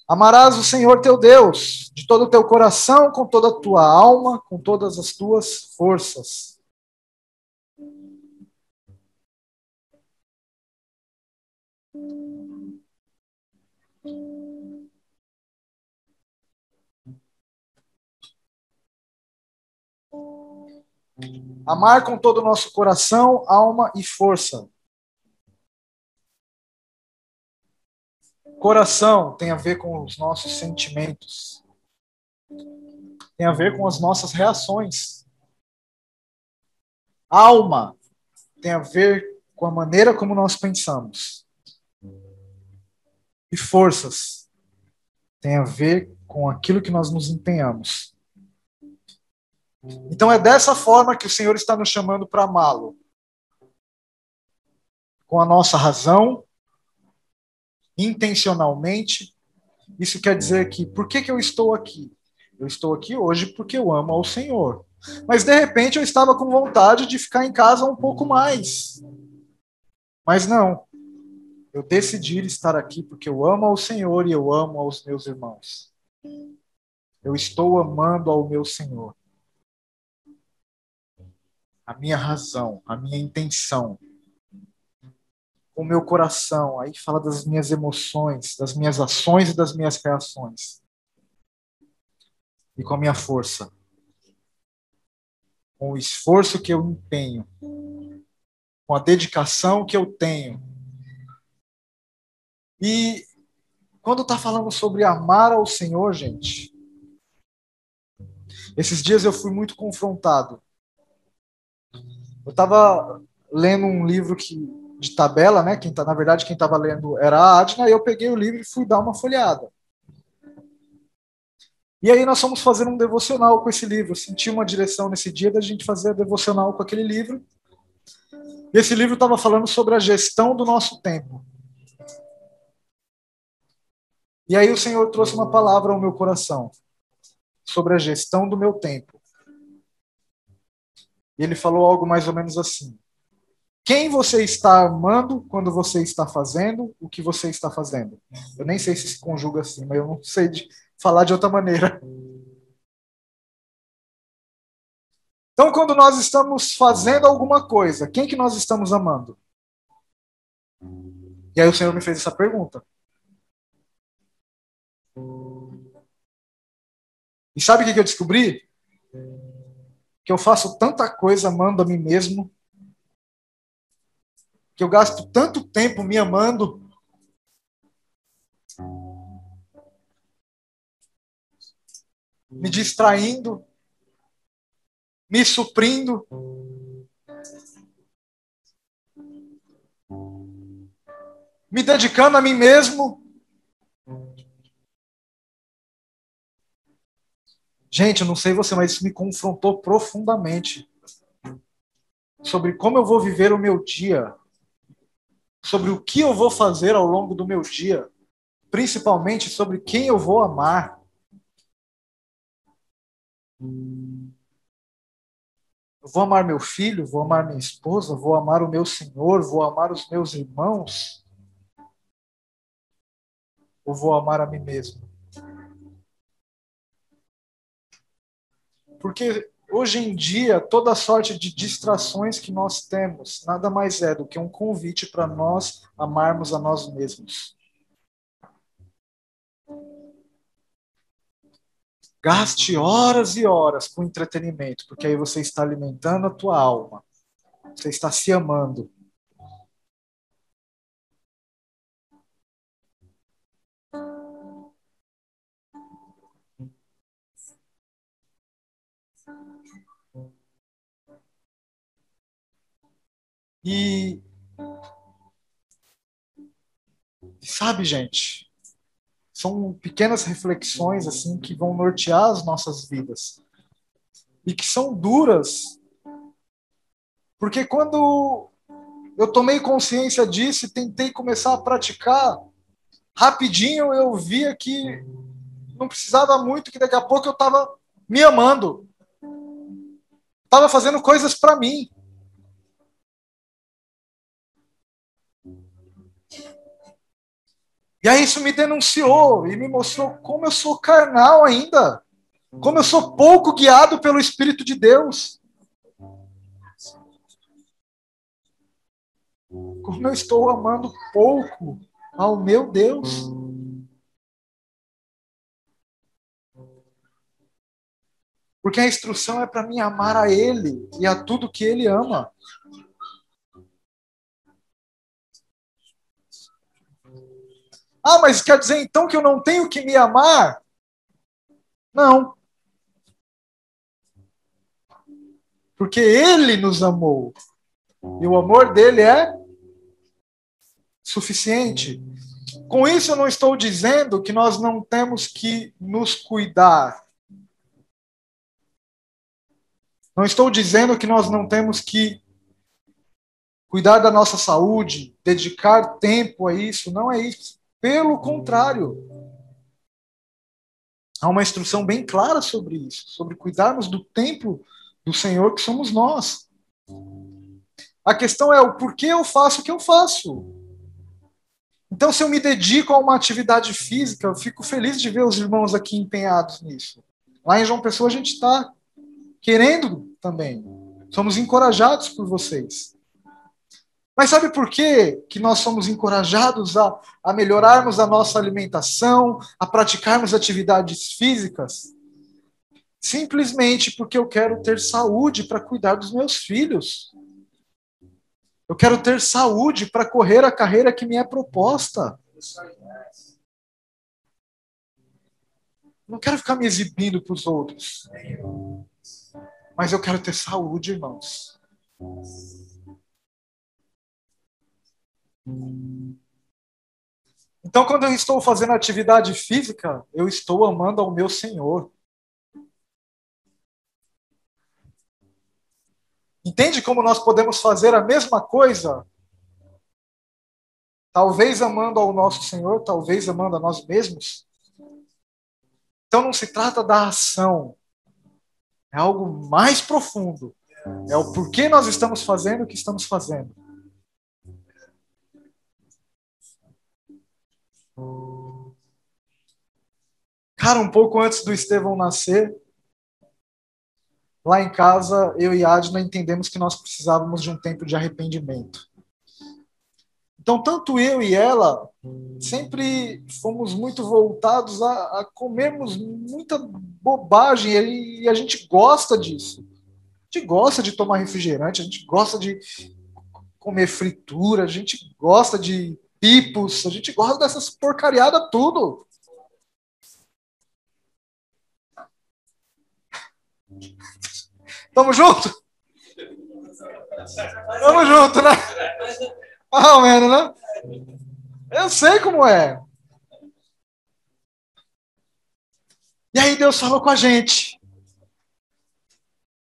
Amarás o Senhor teu Deus de todo o teu coração, com toda a tua alma, com todas as tuas forças. Amar com todo o nosso coração, alma e força. Coração tem a ver com os nossos sentimentos. Tem a ver com as nossas reações. Alma tem a ver com a maneira como nós pensamos. E forças tem a ver com aquilo que nós nos empenhamos. Então é dessa forma que o Senhor está nos chamando para amá-lo. Com a nossa razão, intencionalmente. Isso quer dizer que, por que, que eu estou aqui? Eu estou aqui hoje porque eu amo ao Senhor. Mas de repente eu estava com vontade de ficar em casa um pouco mais. Mas não. Eu decidi estar aqui porque eu amo ao Senhor e eu amo aos meus irmãos. Eu estou amando ao meu Senhor. A minha razão, a minha intenção o meu coração, aí fala das minhas emoções, das minhas ações e das minhas reações. E com a minha força. Com o esforço que eu empenho. Com a dedicação que eu tenho. E quando está falando sobre amar ao Senhor, gente, esses dias eu fui muito confrontado. Eu estava lendo um livro que de tabela, né? Quem tá, na verdade, quem estava lendo era a Adna, e eu peguei o livro e fui dar uma folheada. E aí nós fomos fazer um devocional com esse livro. Eu senti uma direção nesse dia da gente fazer devocional com aquele livro. Esse livro estava falando sobre a gestão do nosso tempo. E aí o Senhor trouxe uma palavra ao meu coração sobre a gestão do meu tempo. E ele falou algo mais ou menos assim: quem você está amando quando você está fazendo o que você está fazendo. Eu nem sei se se conjuga assim, mas eu não sei de falar de outra maneira. Então, quando nós estamos fazendo alguma coisa, quem que nós estamos amando? E aí o Senhor me fez essa pergunta. E sabe o que eu descobri? Que eu faço tanta coisa amando a mim mesmo, que eu gasto tanto tempo me amando, me distraindo, me suprindo. Me dedicando a mim mesmo. Gente, eu não sei você, mas isso me confrontou profundamente sobre como eu vou viver o meu dia, sobre o que eu vou fazer ao longo do meu dia, principalmente sobre quem eu vou amar. Eu vou amar meu filho, vou amar minha esposa, vou amar o meu Senhor, vou amar os meus irmãos? Ou vou amar a mim mesmo? Porque hoje em dia, toda sorte de distrações que nós temos nada mais é do que um convite para nós amarmos a nós mesmos. Gaste horas e horas com entretenimento, porque aí você está alimentando a tua alma. Você está se amando. E sabe, gente, são pequenas reflexões assim que vão nortear as nossas vidas e que são duras, porque quando eu tomei consciência disso e tentei começar a praticar, rapidinho eu via que não precisava muito, que daqui a pouco eu estava me amando, estava fazendo coisas para mim. E aí isso me denunciou e me mostrou como eu sou carnal ainda, como eu sou pouco guiado pelo Espírito de Deus. Como eu estou amando pouco ao meu Deus. Porque a instrução é para mim amar a Ele e a tudo que Ele ama. Ah, mas quer dizer então que eu não tenho que me amar? Não. Porque ele nos amou. E o amor dele é suficiente. Com isso, eu não estou dizendo que nós não temos que nos cuidar. Não estou dizendo que nós não temos que cuidar da nossa saúde, dedicar tempo a isso. Não é isso. Pelo contrário, há uma instrução bem clara sobre isso, sobre cuidarmos do templo do Senhor que somos nós. A questão é o porquê eu faço o que eu faço. Então, se eu me dedico a uma atividade física, eu fico feliz de ver os irmãos aqui empenhados nisso. Lá em João Pessoa, a gente está querendo também. Somos encorajados por vocês. Mas sabe por quê que nós somos encorajados a, a melhorarmos a nossa alimentação, a praticarmos atividades físicas? Simplesmente porque eu quero ter saúde para cuidar dos meus filhos. Eu quero ter saúde para correr a carreira que me é proposta. Não quero ficar me exibindo para os outros. Mas eu quero ter saúde, irmãos. Então, quando eu estou fazendo atividade física, eu estou amando ao meu Senhor. Entende como nós podemos fazer a mesma coisa? Talvez amando ao nosso Senhor, talvez amando a nós mesmos. Então não se trata da ação, é algo mais profundo. É o porquê nós estamos fazendo o que estamos fazendo. Cara, um pouco antes do Estevão nascer, lá em casa, eu e Adna entendemos que nós precisávamos de um tempo de arrependimento. Então, tanto eu e ela sempre fomos muito voltados a, a comermos muita bobagem e a gente gosta disso. A gente gosta de tomar refrigerante, a gente gosta de comer fritura, a gente gosta de pipos, a gente gosta dessas porcariadas tudo. Tamo junto? Tamo junto, né? Ou menos, né? Eu sei como é. E aí Deus falou com a gente.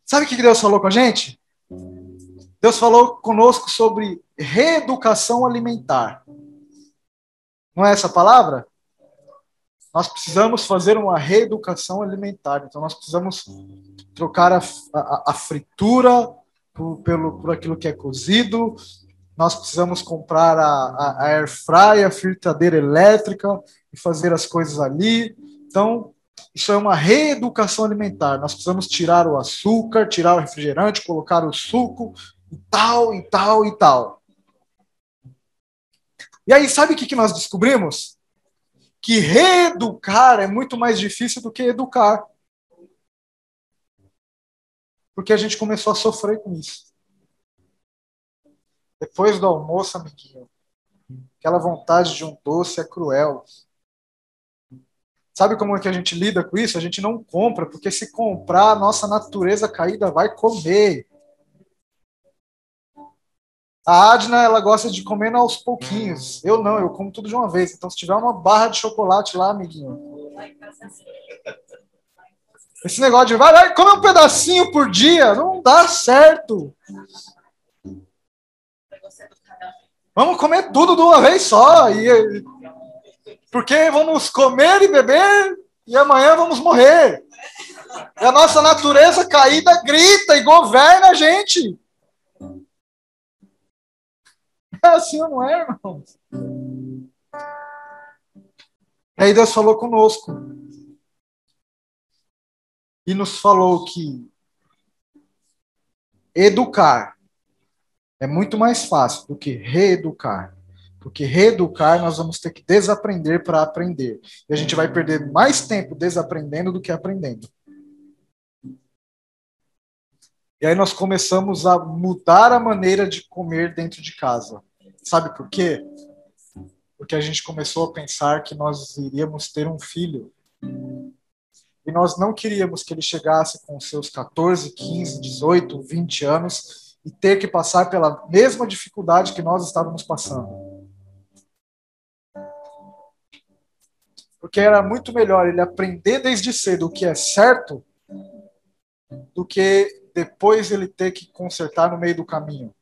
Sabe o que Deus falou com a gente? Deus falou conosco sobre reeducação alimentar. Não é essa palavra? Nós precisamos fazer uma reeducação alimentar. Então, nós precisamos trocar a, a, a fritura por, pelo, por aquilo que é cozido, nós precisamos comprar a, a, a air a fritadeira elétrica e fazer as coisas ali. Então, isso é uma reeducação alimentar. Nós precisamos tirar o açúcar, tirar o refrigerante, colocar o suco e tal, e tal, e tal. E aí, sabe o que, que nós descobrimos? Que reeducar é muito mais difícil do que educar. Porque a gente começou a sofrer com isso. Depois do almoço, amiguinho, aquela vontade de um doce é cruel. Sabe como é que a gente lida com isso? A gente não compra, porque se comprar, a nossa natureza caída vai comer. A Adna, ela gosta de comer aos pouquinhos. Eu não, eu como tudo de uma vez. Então, se tiver uma barra de chocolate lá, amiguinho. Esse negócio de vai, vai, come um pedacinho por dia, não dá certo. Vamos comer tudo de uma vez só. E, porque vamos comer e beber e amanhã vamos morrer. E a nossa natureza caída grita e governa a gente. É assim ou não é, irmão? E aí Deus falou conosco. E nos falou que educar é muito mais fácil do que reeducar. Porque reeducar nós vamos ter que desaprender para aprender. E a gente vai perder mais tempo desaprendendo do que aprendendo. E aí nós começamos a mudar a maneira de comer dentro de casa. Sabe por quê? Porque a gente começou a pensar que nós iríamos ter um filho. E nós não queríamos que ele chegasse com seus 14, 15, 18, 20 anos e ter que passar pela mesma dificuldade que nós estávamos passando. Porque era muito melhor ele aprender desde cedo o que é certo do que depois ele ter que consertar no meio do caminho.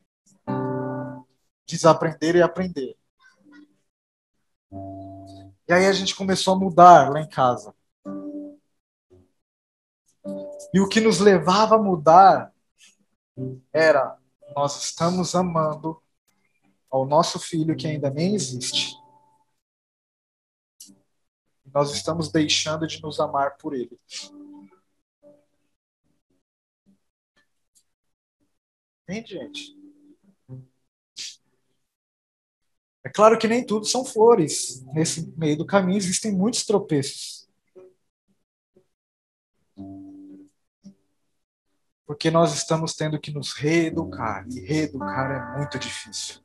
Desaprender e aprender. E aí a gente começou a mudar lá em casa. E o que nos levava a mudar era: nós estamos amando ao nosso filho que ainda nem existe. Nós estamos deixando de nos amar por ele. Entende, gente? É claro que nem tudo são flores. Nesse meio do caminho existem muitos tropeços. Porque nós estamos tendo que nos reeducar. E reeducar é muito difícil.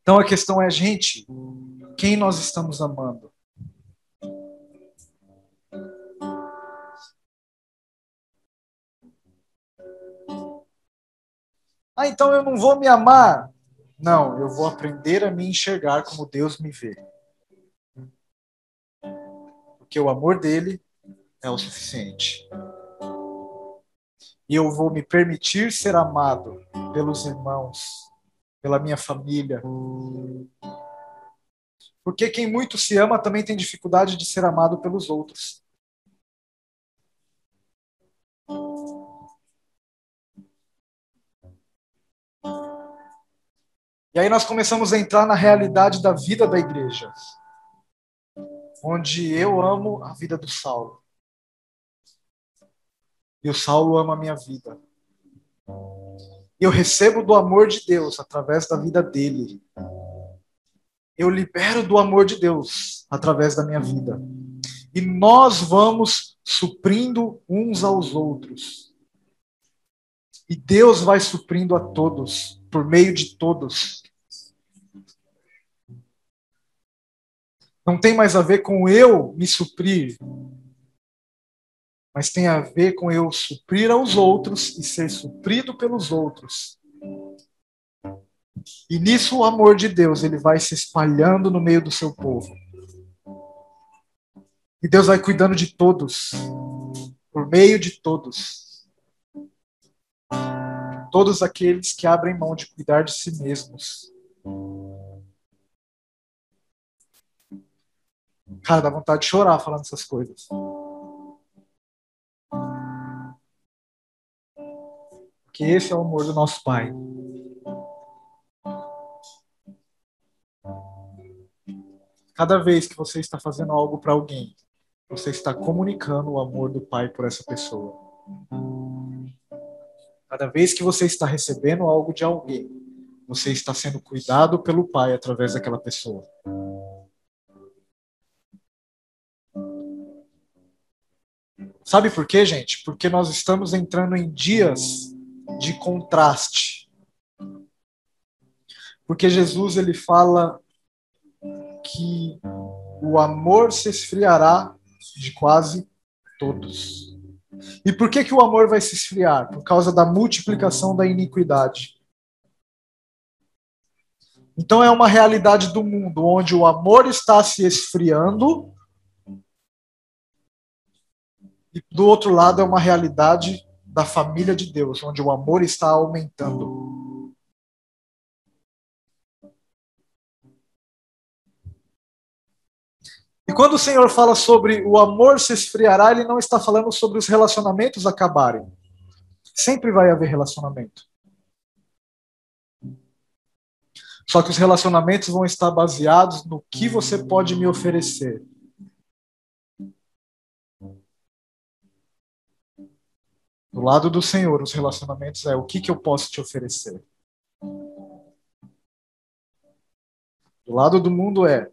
Então a questão é, gente, quem nós estamos amando? Ah, então eu não vou me amar. Não, eu vou aprender a me enxergar como Deus me vê. Porque o amor dele é o suficiente. E eu vou me permitir ser amado pelos irmãos, pela minha família. Porque quem muito se ama também tem dificuldade de ser amado pelos outros. E aí nós começamos a entrar na realidade da vida da igreja, onde eu amo a vida do Saulo. E o Saulo ama a minha vida. Eu recebo do amor de Deus através da vida dele. Eu libero do amor de Deus através da minha vida. E nós vamos suprindo uns aos outros. E Deus vai suprindo a todos, por meio de todos. Não tem mais a ver com eu me suprir, mas tem a ver com eu suprir aos outros e ser suprido pelos outros. E nisso o amor de Deus, ele vai se espalhando no meio do seu povo. E Deus vai cuidando de todos, por meio de todos. Todos aqueles que abrem mão de cuidar de si mesmos. Cara, dá vontade de chorar falando essas coisas. que esse é o amor do nosso Pai. Cada vez que você está fazendo algo para alguém, você está comunicando o amor do Pai por essa pessoa. Cada vez que você está recebendo algo de alguém, você está sendo cuidado pelo Pai através daquela pessoa. Sabe por quê, gente? Porque nós estamos entrando em dias de contraste. Porque Jesus ele fala que o amor se esfriará de quase todos. E por que, que o amor vai se esfriar? Por causa da multiplicação da iniquidade. Então é uma realidade do mundo onde o amor está se esfriando e do outro lado é uma realidade da família de Deus, onde o amor está aumentando. E quando o Senhor fala sobre o amor se esfriará, ele não está falando sobre os relacionamentos acabarem. Sempre vai haver relacionamento. Só que os relacionamentos vão estar baseados no que você pode me oferecer. Do lado do Senhor, os relacionamentos é o que, que eu posso te oferecer. Do lado do mundo é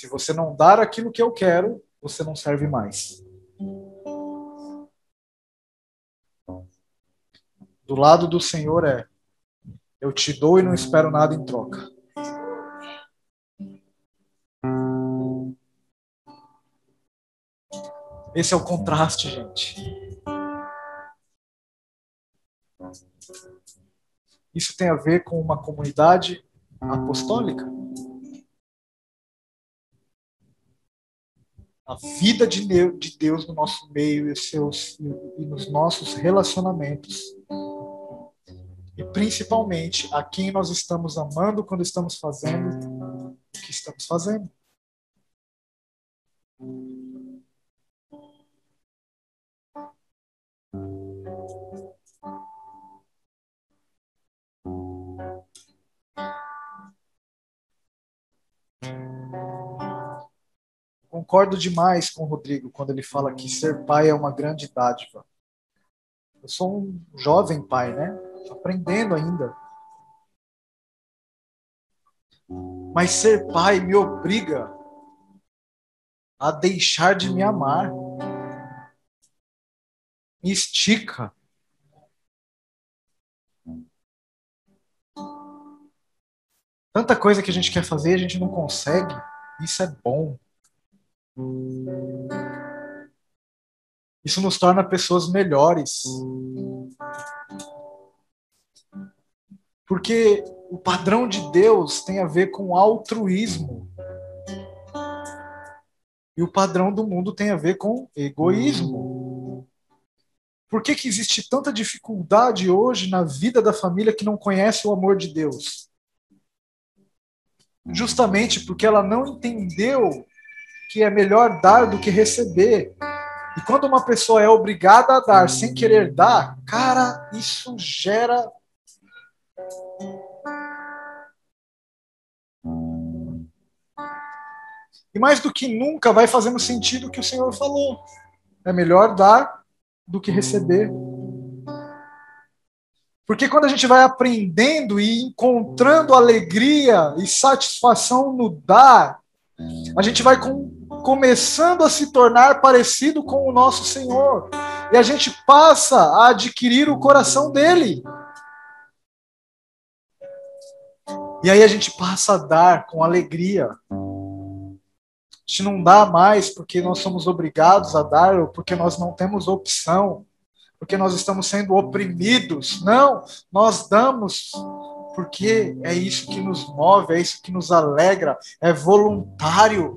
se você não dar aquilo que eu quero, você não serve mais. Do lado do Senhor é eu te dou e não espero nada em troca. Esse é o contraste, gente. Isso tem a ver com uma comunidade apostólica. A vida de Deus no nosso meio e, seus, e nos nossos relacionamentos. E principalmente a quem nós estamos amando quando estamos fazendo o que estamos fazendo. Concordo demais com o Rodrigo quando ele fala que ser pai é uma grande dádiva. Eu sou um jovem pai, né? Aprendendo ainda. Mas ser pai me obriga a deixar de me amar. Me estica. Tanta coisa que a gente quer fazer, a gente não consegue. Isso é bom. Isso nos torna pessoas melhores. Porque o padrão de Deus tem a ver com altruísmo. E o padrão do mundo tem a ver com egoísmo. Por que, que existe tanta dificuldade hoje na vida da família que não conhece o amor de Deus? Justamente porque ela não entendeu que é melhor dar do que receber. E quando uma pessoa é obrigada a dar sem querer dar, cara, isso gera E mais do que nunca vai fazendo sentido o que o Senhor falou. É melhor dar do que receber. Porque quando a gente vai aprendendo e encontrando alegria e satisfação no dar, a gente vai com, começando a se tornar parecido com o nosso Senhor. E a gente passa a adquirir o coração dele. E aí a gente passa a dar com alegria. A gente não dá mais porque nós somos obrigados a dar ou porque nós não temos opção, porque nós estamos sendo oprimidos. Não, nós damos porque é isso que nos move, é isso que nos alegra, é voluntário.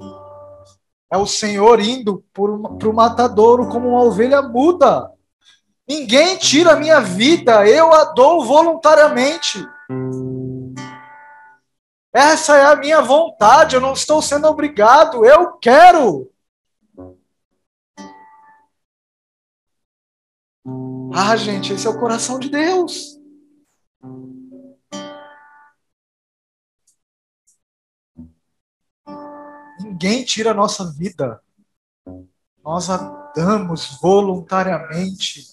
É o Senhor indo para o matadouro como uma ovelha muda. Ninguém tira a minha vida, eu a dou voluntariamente. Essa é a minha vontade, eu não estou sendo obrigado, eu quero. Ah, gente, esse é o coração de Deus. Ninguém tira a nossa vida. Nós a damos voluntariamente.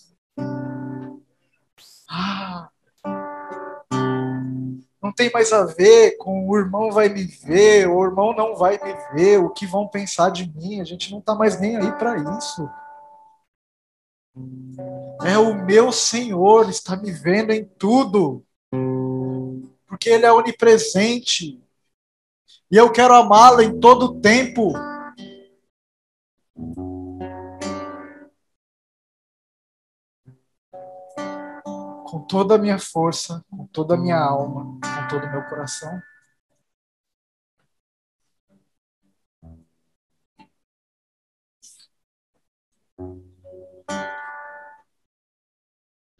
Ah, não tem mais a ver com o irmão vai me ver, o irmão não vai me ver, o que vão pensar de mim. A gente não está mais nem aí para isso. É o meu Senhor, está me vendo em tudo. Porque Ele é onipresente. E eu quero amá-lo em todo tempo. Com toda a minha força, com toda a minha alma, com todo o meu coração.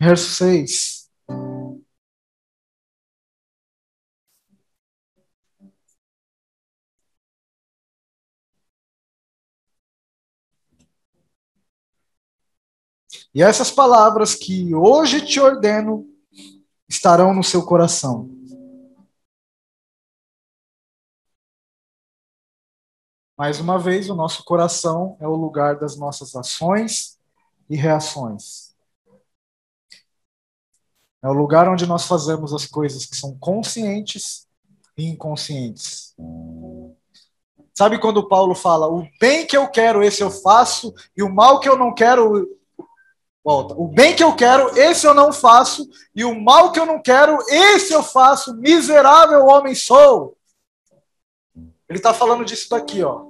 Verso 6. E essas palavras que hoje te ordeno estarão no seu coração. Mais uma vez, o nosso coração é o lugar das nossas ações e reações. É o lugar onde nós fazemos as coisas que são conscientes e inconscientes. Sabe quando Paulo fala: o bem que eu quero, esse eu faço, e o mal que eu não quero, Volta. O bem que eu quero, esse eu não faço, e o mal que eu não quero, esse eu faço. Miserável homem sou. Ele está falando disso daqui, ó.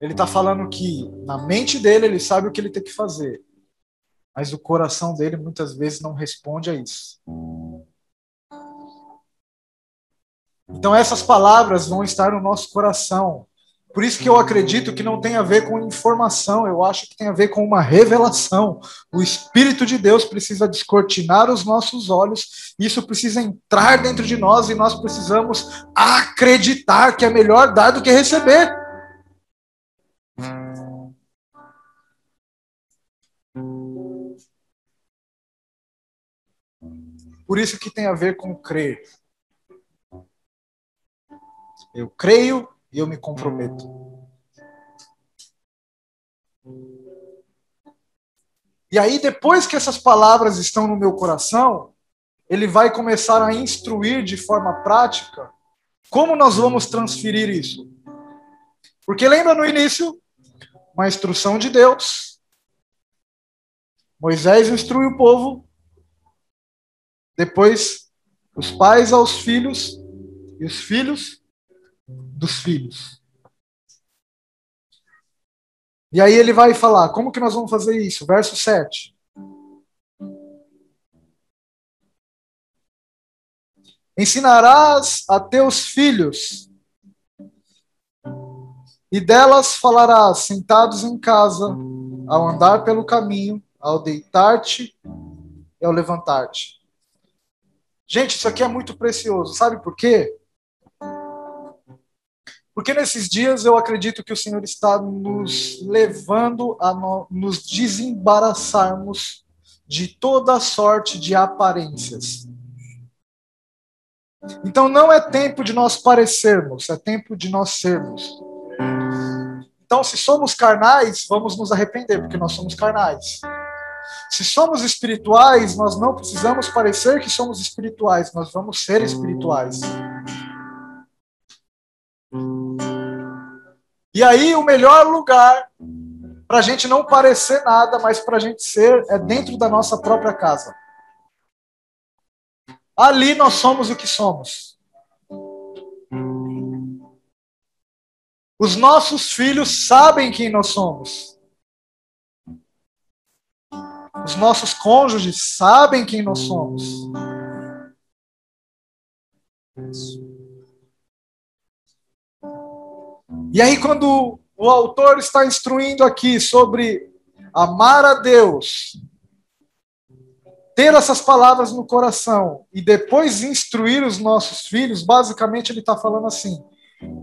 Ele está falando que na mente dele ele sabe o que ele tem que fazer, mas o coração dele muitas vezes não responde a isso. Então essas palavras vão estar no nosso coração por isso que eu acredito que não tem a ver com informação, eu acho que tem a ver com uma revelação. O Espírito de Deus precisa descortinar os nossos olhos, isso precisa entrar dentro de nós e nós precisamos acreditar que é melhor dar do que receber. Por isso que tem a ver com crer. Eu creio e eu me comprometo. E aí, depois que essas palavras estão no meu coração, ele vai começar a instruir de forma prática como nós vamos transferir isso. Porque lembra no início, uma instrução de Deus. Moisés instrui o povo, depois os pais aos filhos, e os filhos dos filhos. E aí ele vai falar, como que nós vamos fazer isso? Verso 7. Ensinarás a teus filhos, e delas falarás sentados em casa, ao andar pelo caminho, ao deitar-te e ao levantar-te. Gente, isso aqui é muito precioso. Sabe por quê? Porque nesses dias eu acredito que o Senhor está nos levando a no, nos desembaraçarmos de toda sorte de aparências. Então não é tempo de nós parecermos, é tempo de nós sermos. Então, se somos carnais, vamos nos arrepender, porque nós somos carnais. Se somos espirituais, nós não precisamos parecer que somos espirituais, nós vamos ser espirituais. E aí, o melhor lugar para a gente não parecer nada, mas para a gente ser é dentro da nossa própria casa. Ali nós somos o que somos. Os nossos filhos sabem quem nós somos. Os nossos cônjuges sabem quem nós somos. E aí, quando o autor está instruindo aqui sobre amar a Deus, ter essas palavras no coração e depois instruir os nossos filhos, basicamente ele está falando assim: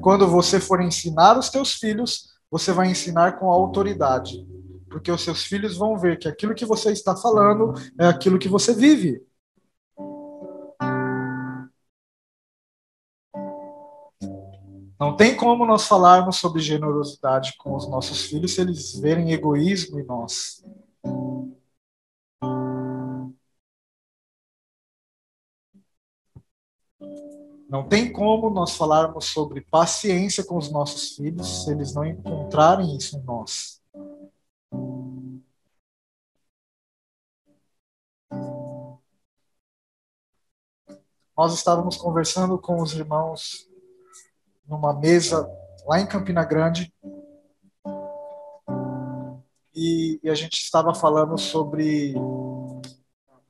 quando você for ensinar os teus filhos, você vai ensinar com autoridade, porque os seus filhos vão ver que aquilo que você está falando é aquilo que você vive. Não tem como nós falarmos sobre generosidade com os nossos filhos se eles verem egoísmo em nós. Não tem como nós falarmos sobre paciência com os nossos filhos se eles não encontrarem isso em nós. Nós estávamos conversando com os irmãos numa mesa lá em Campina Grande e, e a gente estava falando sobre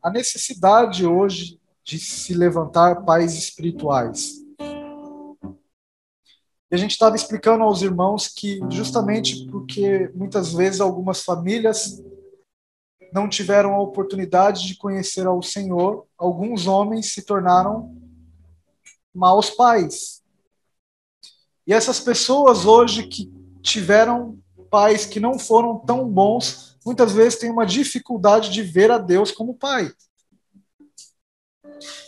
a necessidade hoje de se levantar pais espirituais. E a gente estava explicando aos irmãos que, justamente porque muitas vezes algumas famílias não tiveram a oportunidade de conhecer ao Senhor, alguns homens se tornaram maus pais. E essas pessoas hoje que tiveram pais que não foram tão bons, muitas vezes têm uma dificuldade de ver a Deus como pai.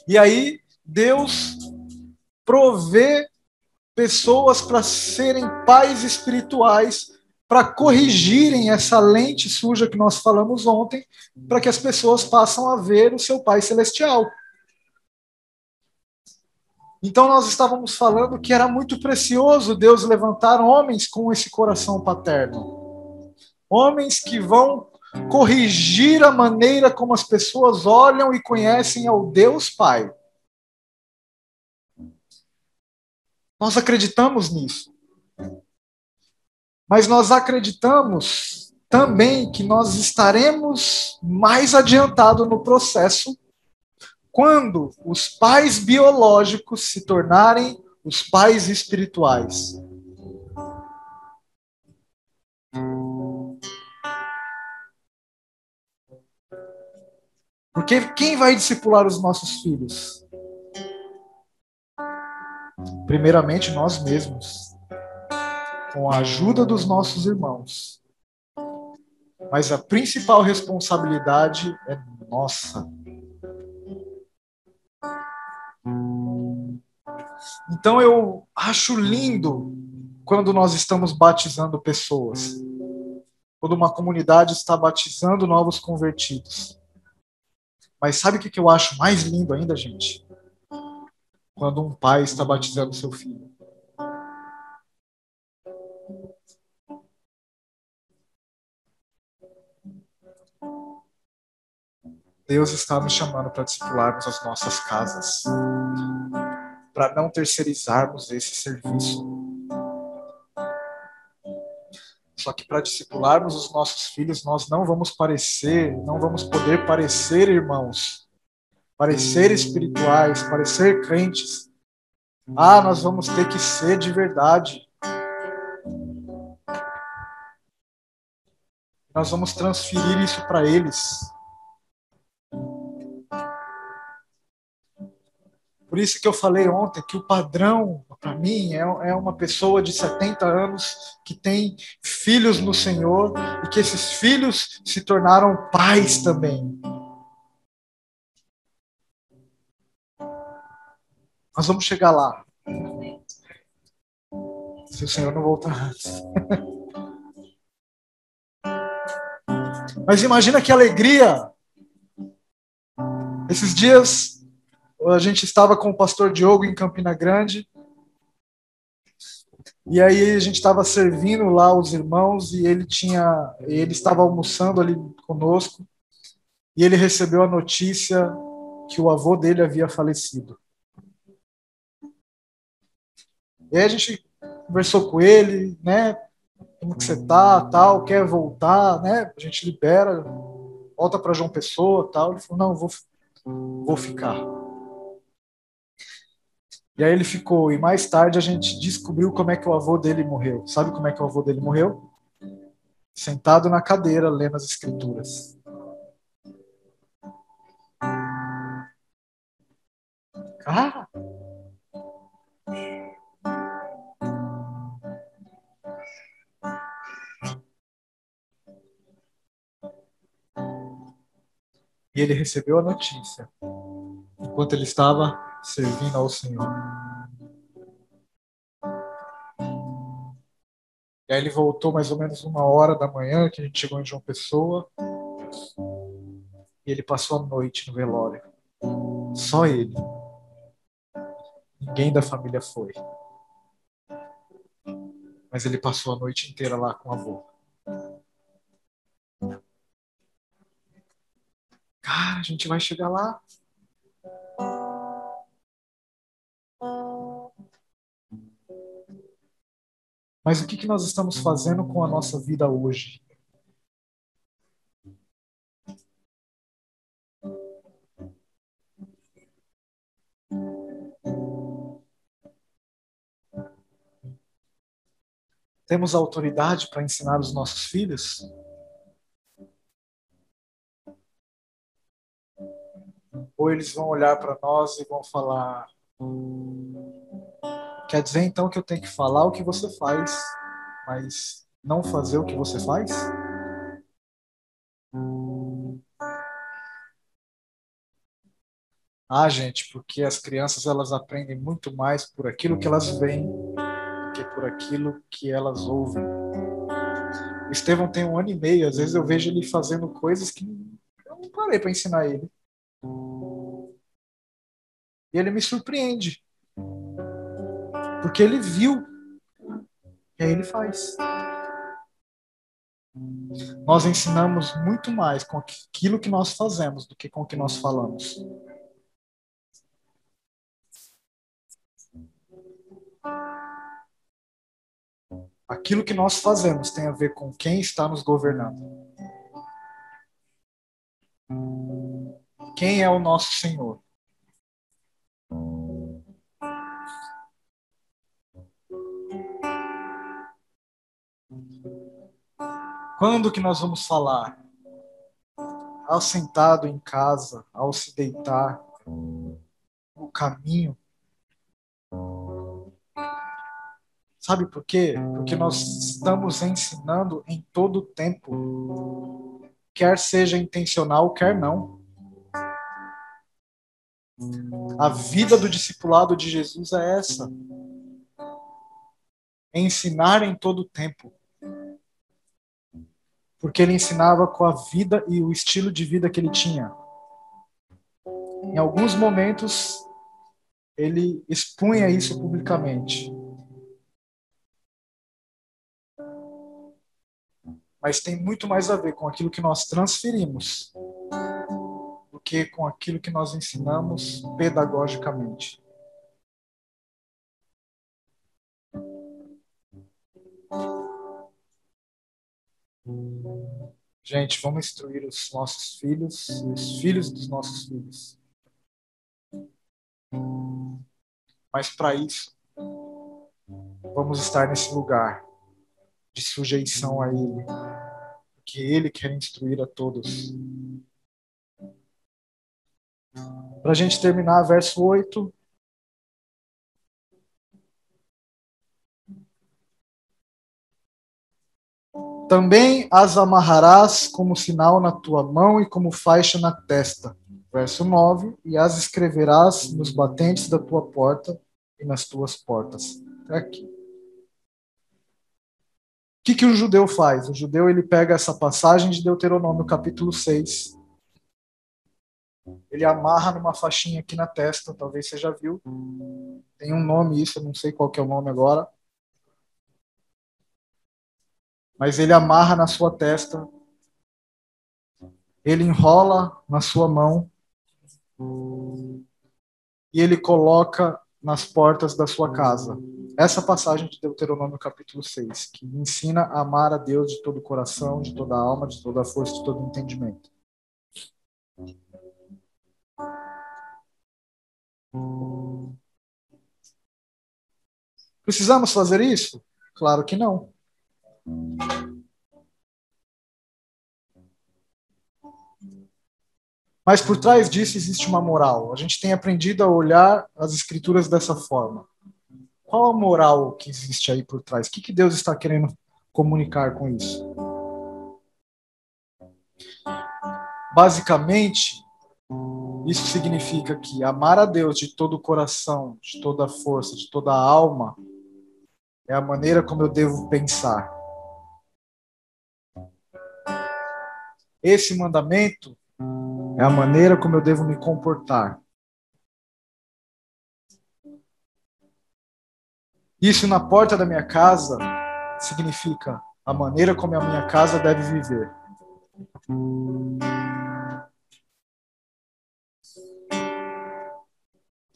E aí Deus provê pessoas para serem pais espirituais, para corrigirem essa lente suja que nós falamos ontem, para que as pessoas passem a ver o seu Pai celestial. Então nós estávamos falando que era muito precioso Deus levantar homens com esse coração paterno. Homens que vão corrigir a maneira como as pessoas olham e conhecem ao Deus Pai. Nós acreditamos nisso. Mas nós acreditamos também que nós estaremos mais adiantados no processo quando os pais biológicos se tornarem os pais espirituais. Porque quem vai discipular os nossos filhos? Primeiramente nós mesmos, com a ajuda dos nossos irmãos. Mas a principal responsabilidade é nossa. Então eu acho lindo quando nós estamos batizando pessoas, quando uma comunidade está batizando novos convertidos. Mas sabe o que eu acho mais lindo ainda, gente? Quando um pai está batizando seu filho. Deus está nos chamando para discipularmos as nossas casas, para não terceirizarmos esse serviço. Só que para discipularmos os nossos filhos, nós não vamos parecer, não vamos poder parecer irmãos, parecer espirituais, parecer crentes. Ah, nós vamos ter que ser de verdade. Nós vamos transferir isso para eles. Por isso que eu falei ontem que o padrão, para mim, é, é uma pessoa de 70 anos que tem filhos no Senhor e que esses filhos se tornaram pais também. Nós vamos chegar lá. Se o Senhor não voltar antes. Mas imagina que alegria. Esses dias a gente estava com o pastor Diogo em Campina Grande. E aí a gente estava servindo lá os irmãos e ele tinha, ele estava almoçando ali conosco e ele recebeu a notícia que o avô dele havia falecido. E aí a gente conversou com ele, né? Como que você tá, tal, quer voltar, né? A gente libera, volta para João Pessoa, tal. Ele falou: "Não, vou vou ficar". E aí ele ficou, e mais tarde a gente descobriu como é que o avô dele morreu. Sabe como é que o avô dele morreu? Sentado na cadeira, lendo as escrituras. Ah! E ele recebeu a notícia enquanto ele estava servindo ao Senhor. E aí ele voltou mais ou menos uma hora da manhã, que a gente chegou em João Pessoa. E ele passou a noite no velório. Só ele. Ninguém da família foi. Mas ele passou a noite inteira lá com o avô. Cara, a gente vai chegar lá. Mas o que, que nós estamos fazendo com a nossa vida hoje? Temos autoridade para ensinar os nossos filhos? Ou eles vão olhar para nós e vão falar: Quer dizer então que eu tenho que falar o que você faz, mas não fazer o que você faz? Ah, gente, porque as crianças elas aprendem muito mais por aquilo que elas veem do que por aquilo que elas ouvem. O Estevão tem um ano e meio, às vezes eu vejo ele fazendo coisas que eu não parei para ensinar ele. E ele me surpreende. Porque ele viu. E aí ele faz. Nós ensinamos muito mais com aquilo que nós fazemos do que com o que nós falamos. Aquilo que nós fazemos tem a ver com quem está nos governando. Quem é o nosso Senhor? Quando que nós vamos falar? Ao sentado em casa, ao se deitar, no caminho. Sabe por quê? Porque nós estamos ensinando em todo tempo, quer seja intencional, quer não. A vida do discipulado de Jesus é essa. É ensinar em todo tempo porque ele ensinava com a vida e o estilo de vida que ele tinha. Em alguns momentos, ele expunha isso publicamente. Mas tem muito mais a ver com aquilo que nós transferimos do que com aquilo que nós ensinamos pedagogicamente. Gente, vamos instruir os nossos filhos e os filhos dos nossos filhos. Mas para isso, vamos estar nesse lugar de sujeição a Ele, porque Ele quer instruir a todos. Para a gente terminar, verso 8. Também as amarrarás como sinal na tua mão e como faixa na testa. Verso 9: E as escreverás nos batentes da tua porta e nas tuas portas. Até aqui. O que, que o judeu faz? O judeu ele pega essa passagem de Deuteronômio, capítulo 6. Ele amarra numa faixinha aqui na testa, talvez você já viu. Tem um nome isso, eu não sei qual é o nome agora. Mas ele amarra na sua testa. Ele enrola na sua mão e ele coloca nas portas da sua casa. Essa passagem de Deuteronômio capítulo 6, que ensina a amar a Deus de todo o coração, de toda a alma, de toda a força, de todo o entendimento. Precisamos fazer isso? Claro que não. Mas por trás disso existe uma moral. A gente tem aprendido a olhar as escrituras dessa forma. Qual a moral que existe aí por trás? O que, que Deus está querendo comunicar com isso? Basicamente, isso significa que amar a Deus de todo o coração, de toda a força, de toda a alma, é a maneira como eu devo pensar. Esse mandamento é a maneira como eu devo me comportar. Isso na porta da minha casa significa a maneira como a minha casa deve viver.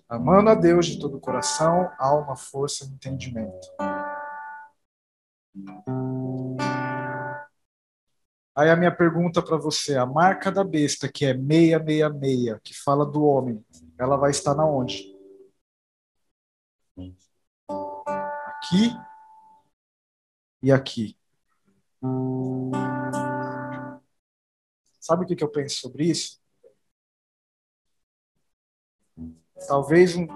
Amando a Deus de todo o coração, alma, força e entendimento. Aí a minha pergunta para você, a marca da besta, que é 666, que fala do homem, ela vai estar na onde? Aqui e aqui. Sabe o que, eu penso sobre isso? Talvez um,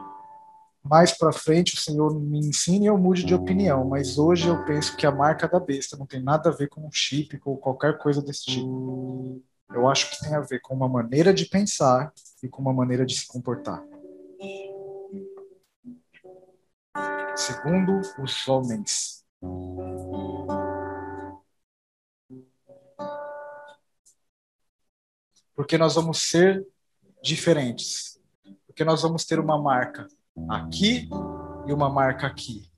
mais para frente o Senhor me ensine e eu mude de opinião, mas hoje eu penso que a marca da besta não tem nada a ver com um chip ou qualquer coisa desse tipo. Eu acho que tem a ver com uma maneira de pensar e com uma maneira de se comportar. Segundo os homens. Porque nós vamos ser diferentes. Porque nós vamos ter uma marca aqui e uma marca aqui.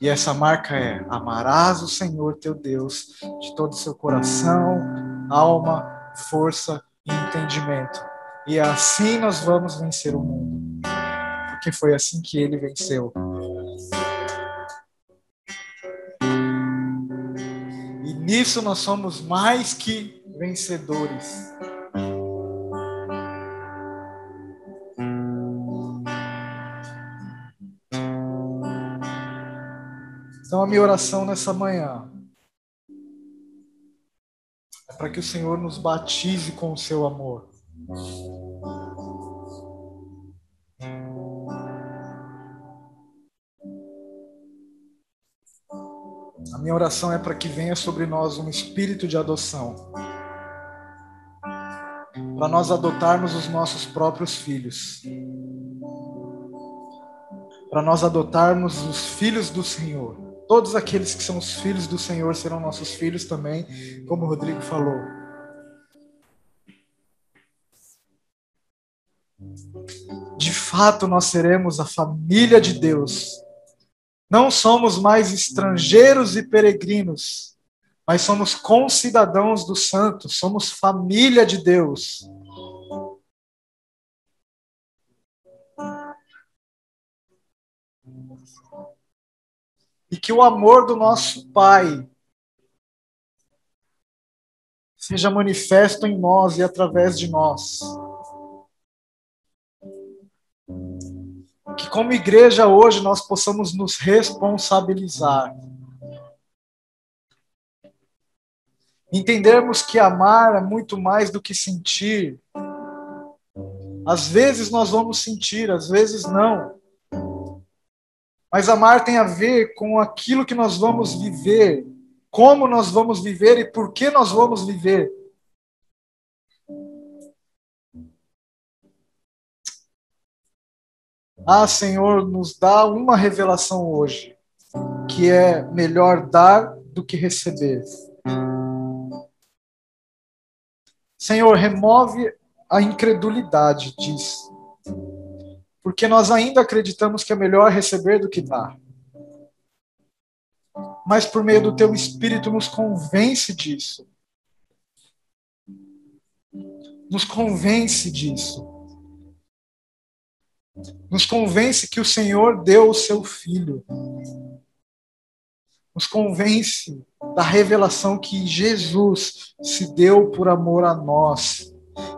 E essa marca é: amarás o Senhor teu Deus de todo o seu coração, alma, força e entendimento. E assim nós vamos vencer o mundo. Porque foi assim que ele venceu. E nisso nós somos mais que vencedores. Minha oração nessa manhã é para que o Senhor nos batize com o seu amor. A minha oração é para que venha sobre nós um espírito de adoção. Para nós adotarmos os nossos próprios filhos. Para nós adotarmos os filhos do Senhor Todos aqueles que são os filhos do Senhor serão nossos filhos também, como o Rodrigo falou. De fato, nós seremos a família de Deus. Não somos mais estrangeiros e peregrinos, mas somos concidadãos dos santos, somos família de Deus. E que o amor do nosso Pai seja manifesto em nós e através de nós. Que como igreja hoje nós possamos nos responsabilizar. Entendermos que amar é muito mais do que sentir. Às vezes nós vamos sentir, às vezes não. Mas amar tem a ver com aquilo que nós vamos viver, como nós vamos viver e por que nós vamos viver. Ah, Senhor, nos dá uma revelação hoje, que é melhor dar do que receber. Senhor, remove a incredulidade disso. Porque nós ainda acreditamos que é melhor receber do que dar. Mas por meio do teu espírito nos convence disso. Nos convence disso. Nos convence que o Senhor deu o seu filho. Nos convence da revelação que Jesus se deu por amor a nós,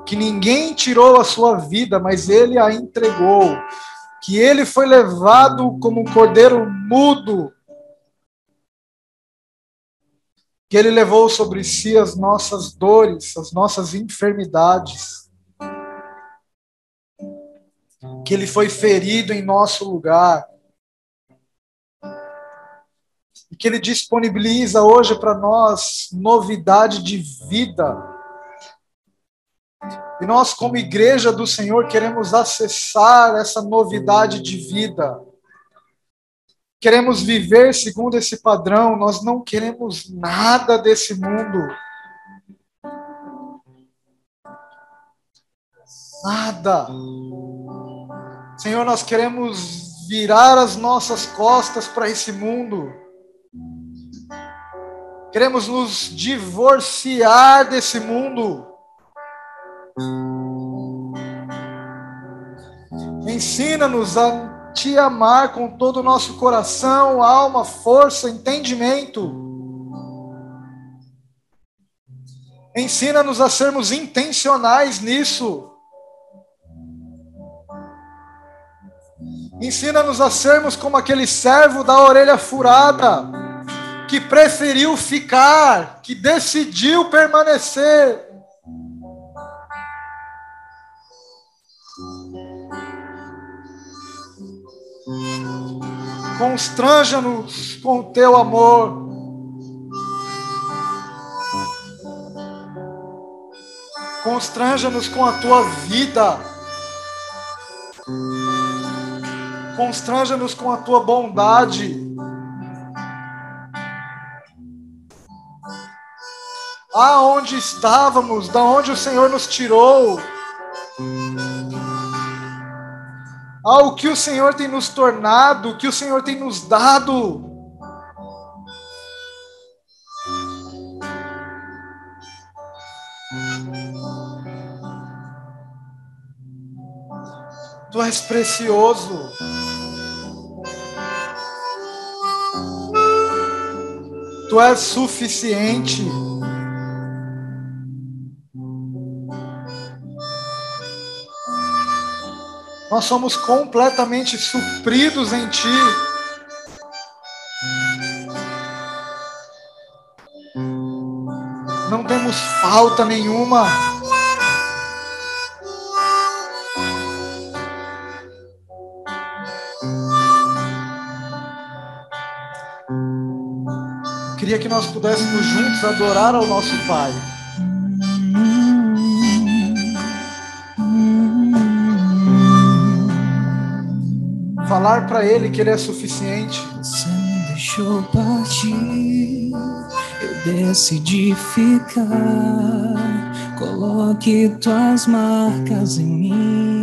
que ninguém tirou a sua vida, mas ele a entregou, que ele foi levado como um cordeiro mudo, que ele levou sobre si as nossas dores, as nossas enfermidades, que ele foi ferido em nosso lugar, e que Ele disponibiliza hoje para nós novidade de vida. E nós, como igreja do Senhor, queremos acessar essa novidade de vida. Queremos viver segundo esse padrão, nós não queremos nada desse mundo. Nada. Senhor, nós queremos virar as nossas costas para esse mundo. Queremos nos divorciar desse mundo. Ensina-nos a te amar com todo o nosso coração, alma, força, entendimento. Ensina-nos a sermos intencionais nisso. Ensina-nos a sermos como aquele servo da orelha furada que preferiu ficar, que decidiu permanecer. Constranja-nos com o teu amor. Constranja-nos com a tua vida. Constranja-nos com a tua bondade. aonde estávamos, da onde o Senhor nos tirou, ao que o Senhor tem nos tornado, o que o Senhor tem nos dado. Tu és precioso. Tu és suficiente. Nós somos completamente supridos em Ti. Não temos falta nenhuma. Queria que nós pudéssemos juntos adorar ao nosso Pai. Falar para Ele que Ele é suficiente. Você me deixou partir, eu decidi ficar. Coloque tuas marcas em mim.